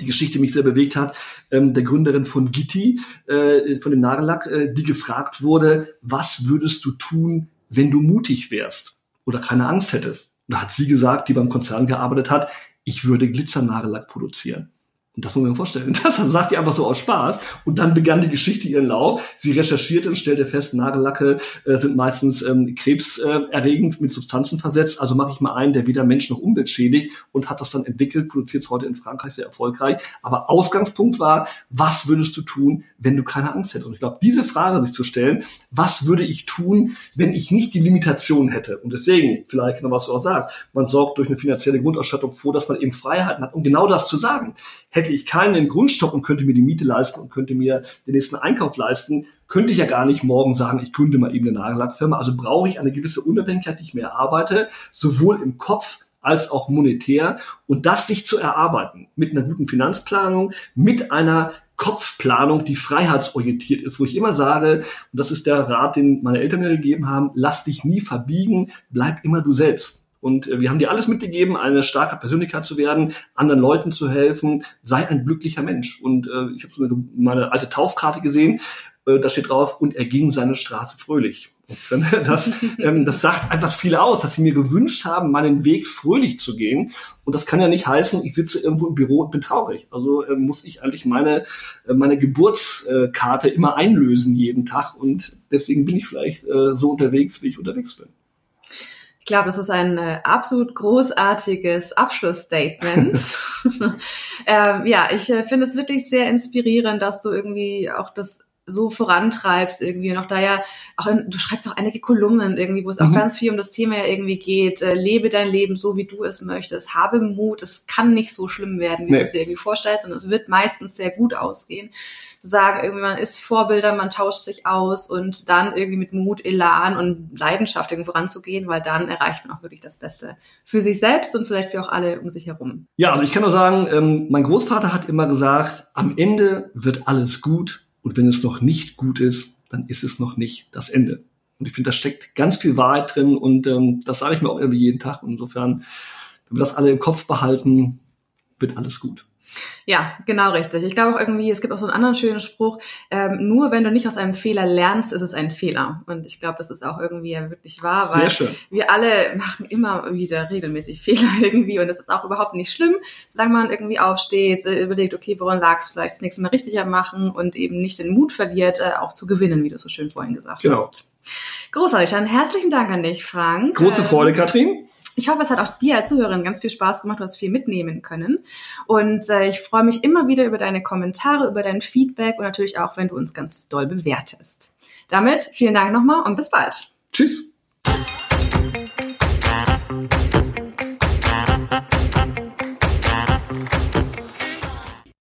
die Geschichte mich sehr bewegt hat, ähm, der Gründerin von Gitti, äh, von dem Nagellack, äh, die gefragt wurde, was würdest du tun, wenn du mutig wärst oder keine Angst hättest? Und da hat sie gesagt, die beim Konzern gearbeitet hat, ich würde Glitzernagellack produzieren. Und das muss man sich vorstellen. Das sagt die einfach so aus Spaß. Und dann begann die Geschichte ihren Lauf. Sie recherchierte und stellte fest, Nagellacke äh, sind meistens ähm, krebserregend mit Substanzen versetzt. Also mache ich mal einen, der weder Mensch noch Umwelt schädigt und hat das dann entwickelt, produziert es heute in Frankreich sehr erfolgreich. Aber Ausgangspunkt war, was würdest du tun, wenn du keine Angst hättest? Und ich glaube, diese Frage sich zu stellen, was würde ich tun, wenn ich nicht die Limitation hätte? Und deswegen, vielleicht genau was du auch sagst, man sorgt durch eine finanzielle Grundausstattung vor, dass man eben Freiheiten hat, um genau das zu sagen hätte ich keinen Grundstock und könnte mir die Miete leisten und könnte mir den nächsten Einkauf leisten, könnte ich ja gar nicht morgen sagen, ich gründe mal eben eine Nagellackfirma. Also brauche ich eine gewisse Unabhängigkeit, die ich mehr arbeite, sowohl im Kopf als auch monetär und das sich zu erarbeiten mit einer guten Finanzplanung, mit einer Kopfplanung, die freiheitsorientiert ist, wo ich immer sage, und das ist der Rat, den meine Eltern mir gegeben haben, lass dich nie verbiegen, bleib immer du selbst. Und äh, wir haben dir alles mitgegeben, eine starke Persönlichkeit zu werden, anderen Leuten zu helfen, sei ein glücklicher Mensch. Und äh, ich habe so eine, meine alte Taufkarte gesehen, äh, da steht drauf, und er ging seine Straße fröhlich. Das, ähm, das sagt einfach viel aus, dass sie mir gewünscht haben, meinen Weg fröhlich zu gehen. Und das kann ja nicht heißen, ich sitze irgendwo im Büro und bin traurig. Also äh, muss ich eigentlich meine, äh, meine Geburtskarte immer einlösen jeden Tag. Und deswegen bin ich vielleicht äh, so unterwegs, wie ich unterwegs bin. Ich glaube, das ist ein äh, absolut großartiges Abschlussstatement. ähm, ja, ich äh, finde es wirklich sehr inspirierend, dass du irgendwie auch das so vorantreibst irgendwie und auch da ja auch in, du schreibst auch einige Kolumnen irgendwie, wo es mhm. auch ganz viel um das Thema ja irgendwie geht. Äh, lebe dein Leben so, wie du es möchtest. Habe Mut. Es kann nicht so schlimm werden, wie nee. du es dir irgendwie vorstellst, und es wird meistens sehr gut ausgehen zu sagen, irgendwie man ist Vorbilder, man tauscht sich aus und dann irgendwie mit Mut, Elan und Leidenschaft irgendwie voranzugehen, weil dann erreicht man auch wirklich das Beste für sich selbst und vielleicht für auch alle um sich herum. Ja, also ich kann nur sagen, ähm, mein Großvater hat immer gesagt, am Ende wird alles gut und wenn es noch nicht gut ist, dann ist es noch nicht das Ende. Und ich finde, da steckt ganz viel Wahrheit drin und ähm, das sage ich mir auch irgendwie jeden Tag. Insofern, wenn wir das alle im Kopf behalten, wird alles gut. Ja, genau richtig. Ich glaube auch irgendwie, es gibt auch so einen anderen schönen Spruch, ähm, nur wenn du nicht aus einem Fehler lernst, ist es ein Fehler. Und ich glaube, das ist auch irgendwie ja wirklich wahr, weil wir alle machen immer wieder regelmäßig Fehler irgendwie und das ist auch überhaupt nicht schlimm, solange man irgendwie aufsteht, äh, überlegt, okay, woran lag es vielleicht das nächste Mal richtiger machen und eben nicht den Mut verliert, äh, auch zu gewinnen, wie du so schön vorhin gesagt genau. hast. Großartig, dann herzlichen Dank an dich, Frank. Große Freude, Katrin. Ich hoffe, es hat auch dir als Zuhörerin ganz viel Spaß gemacht, du hast viel mitnehmen können. Und äh, ich freue mich immer wieder über deine Kommentare, über dein Feedback und natürlich auch, wenn du uns ganz doll bewertest. Damit vielen Dank nochmal und bis bald. Tschüss.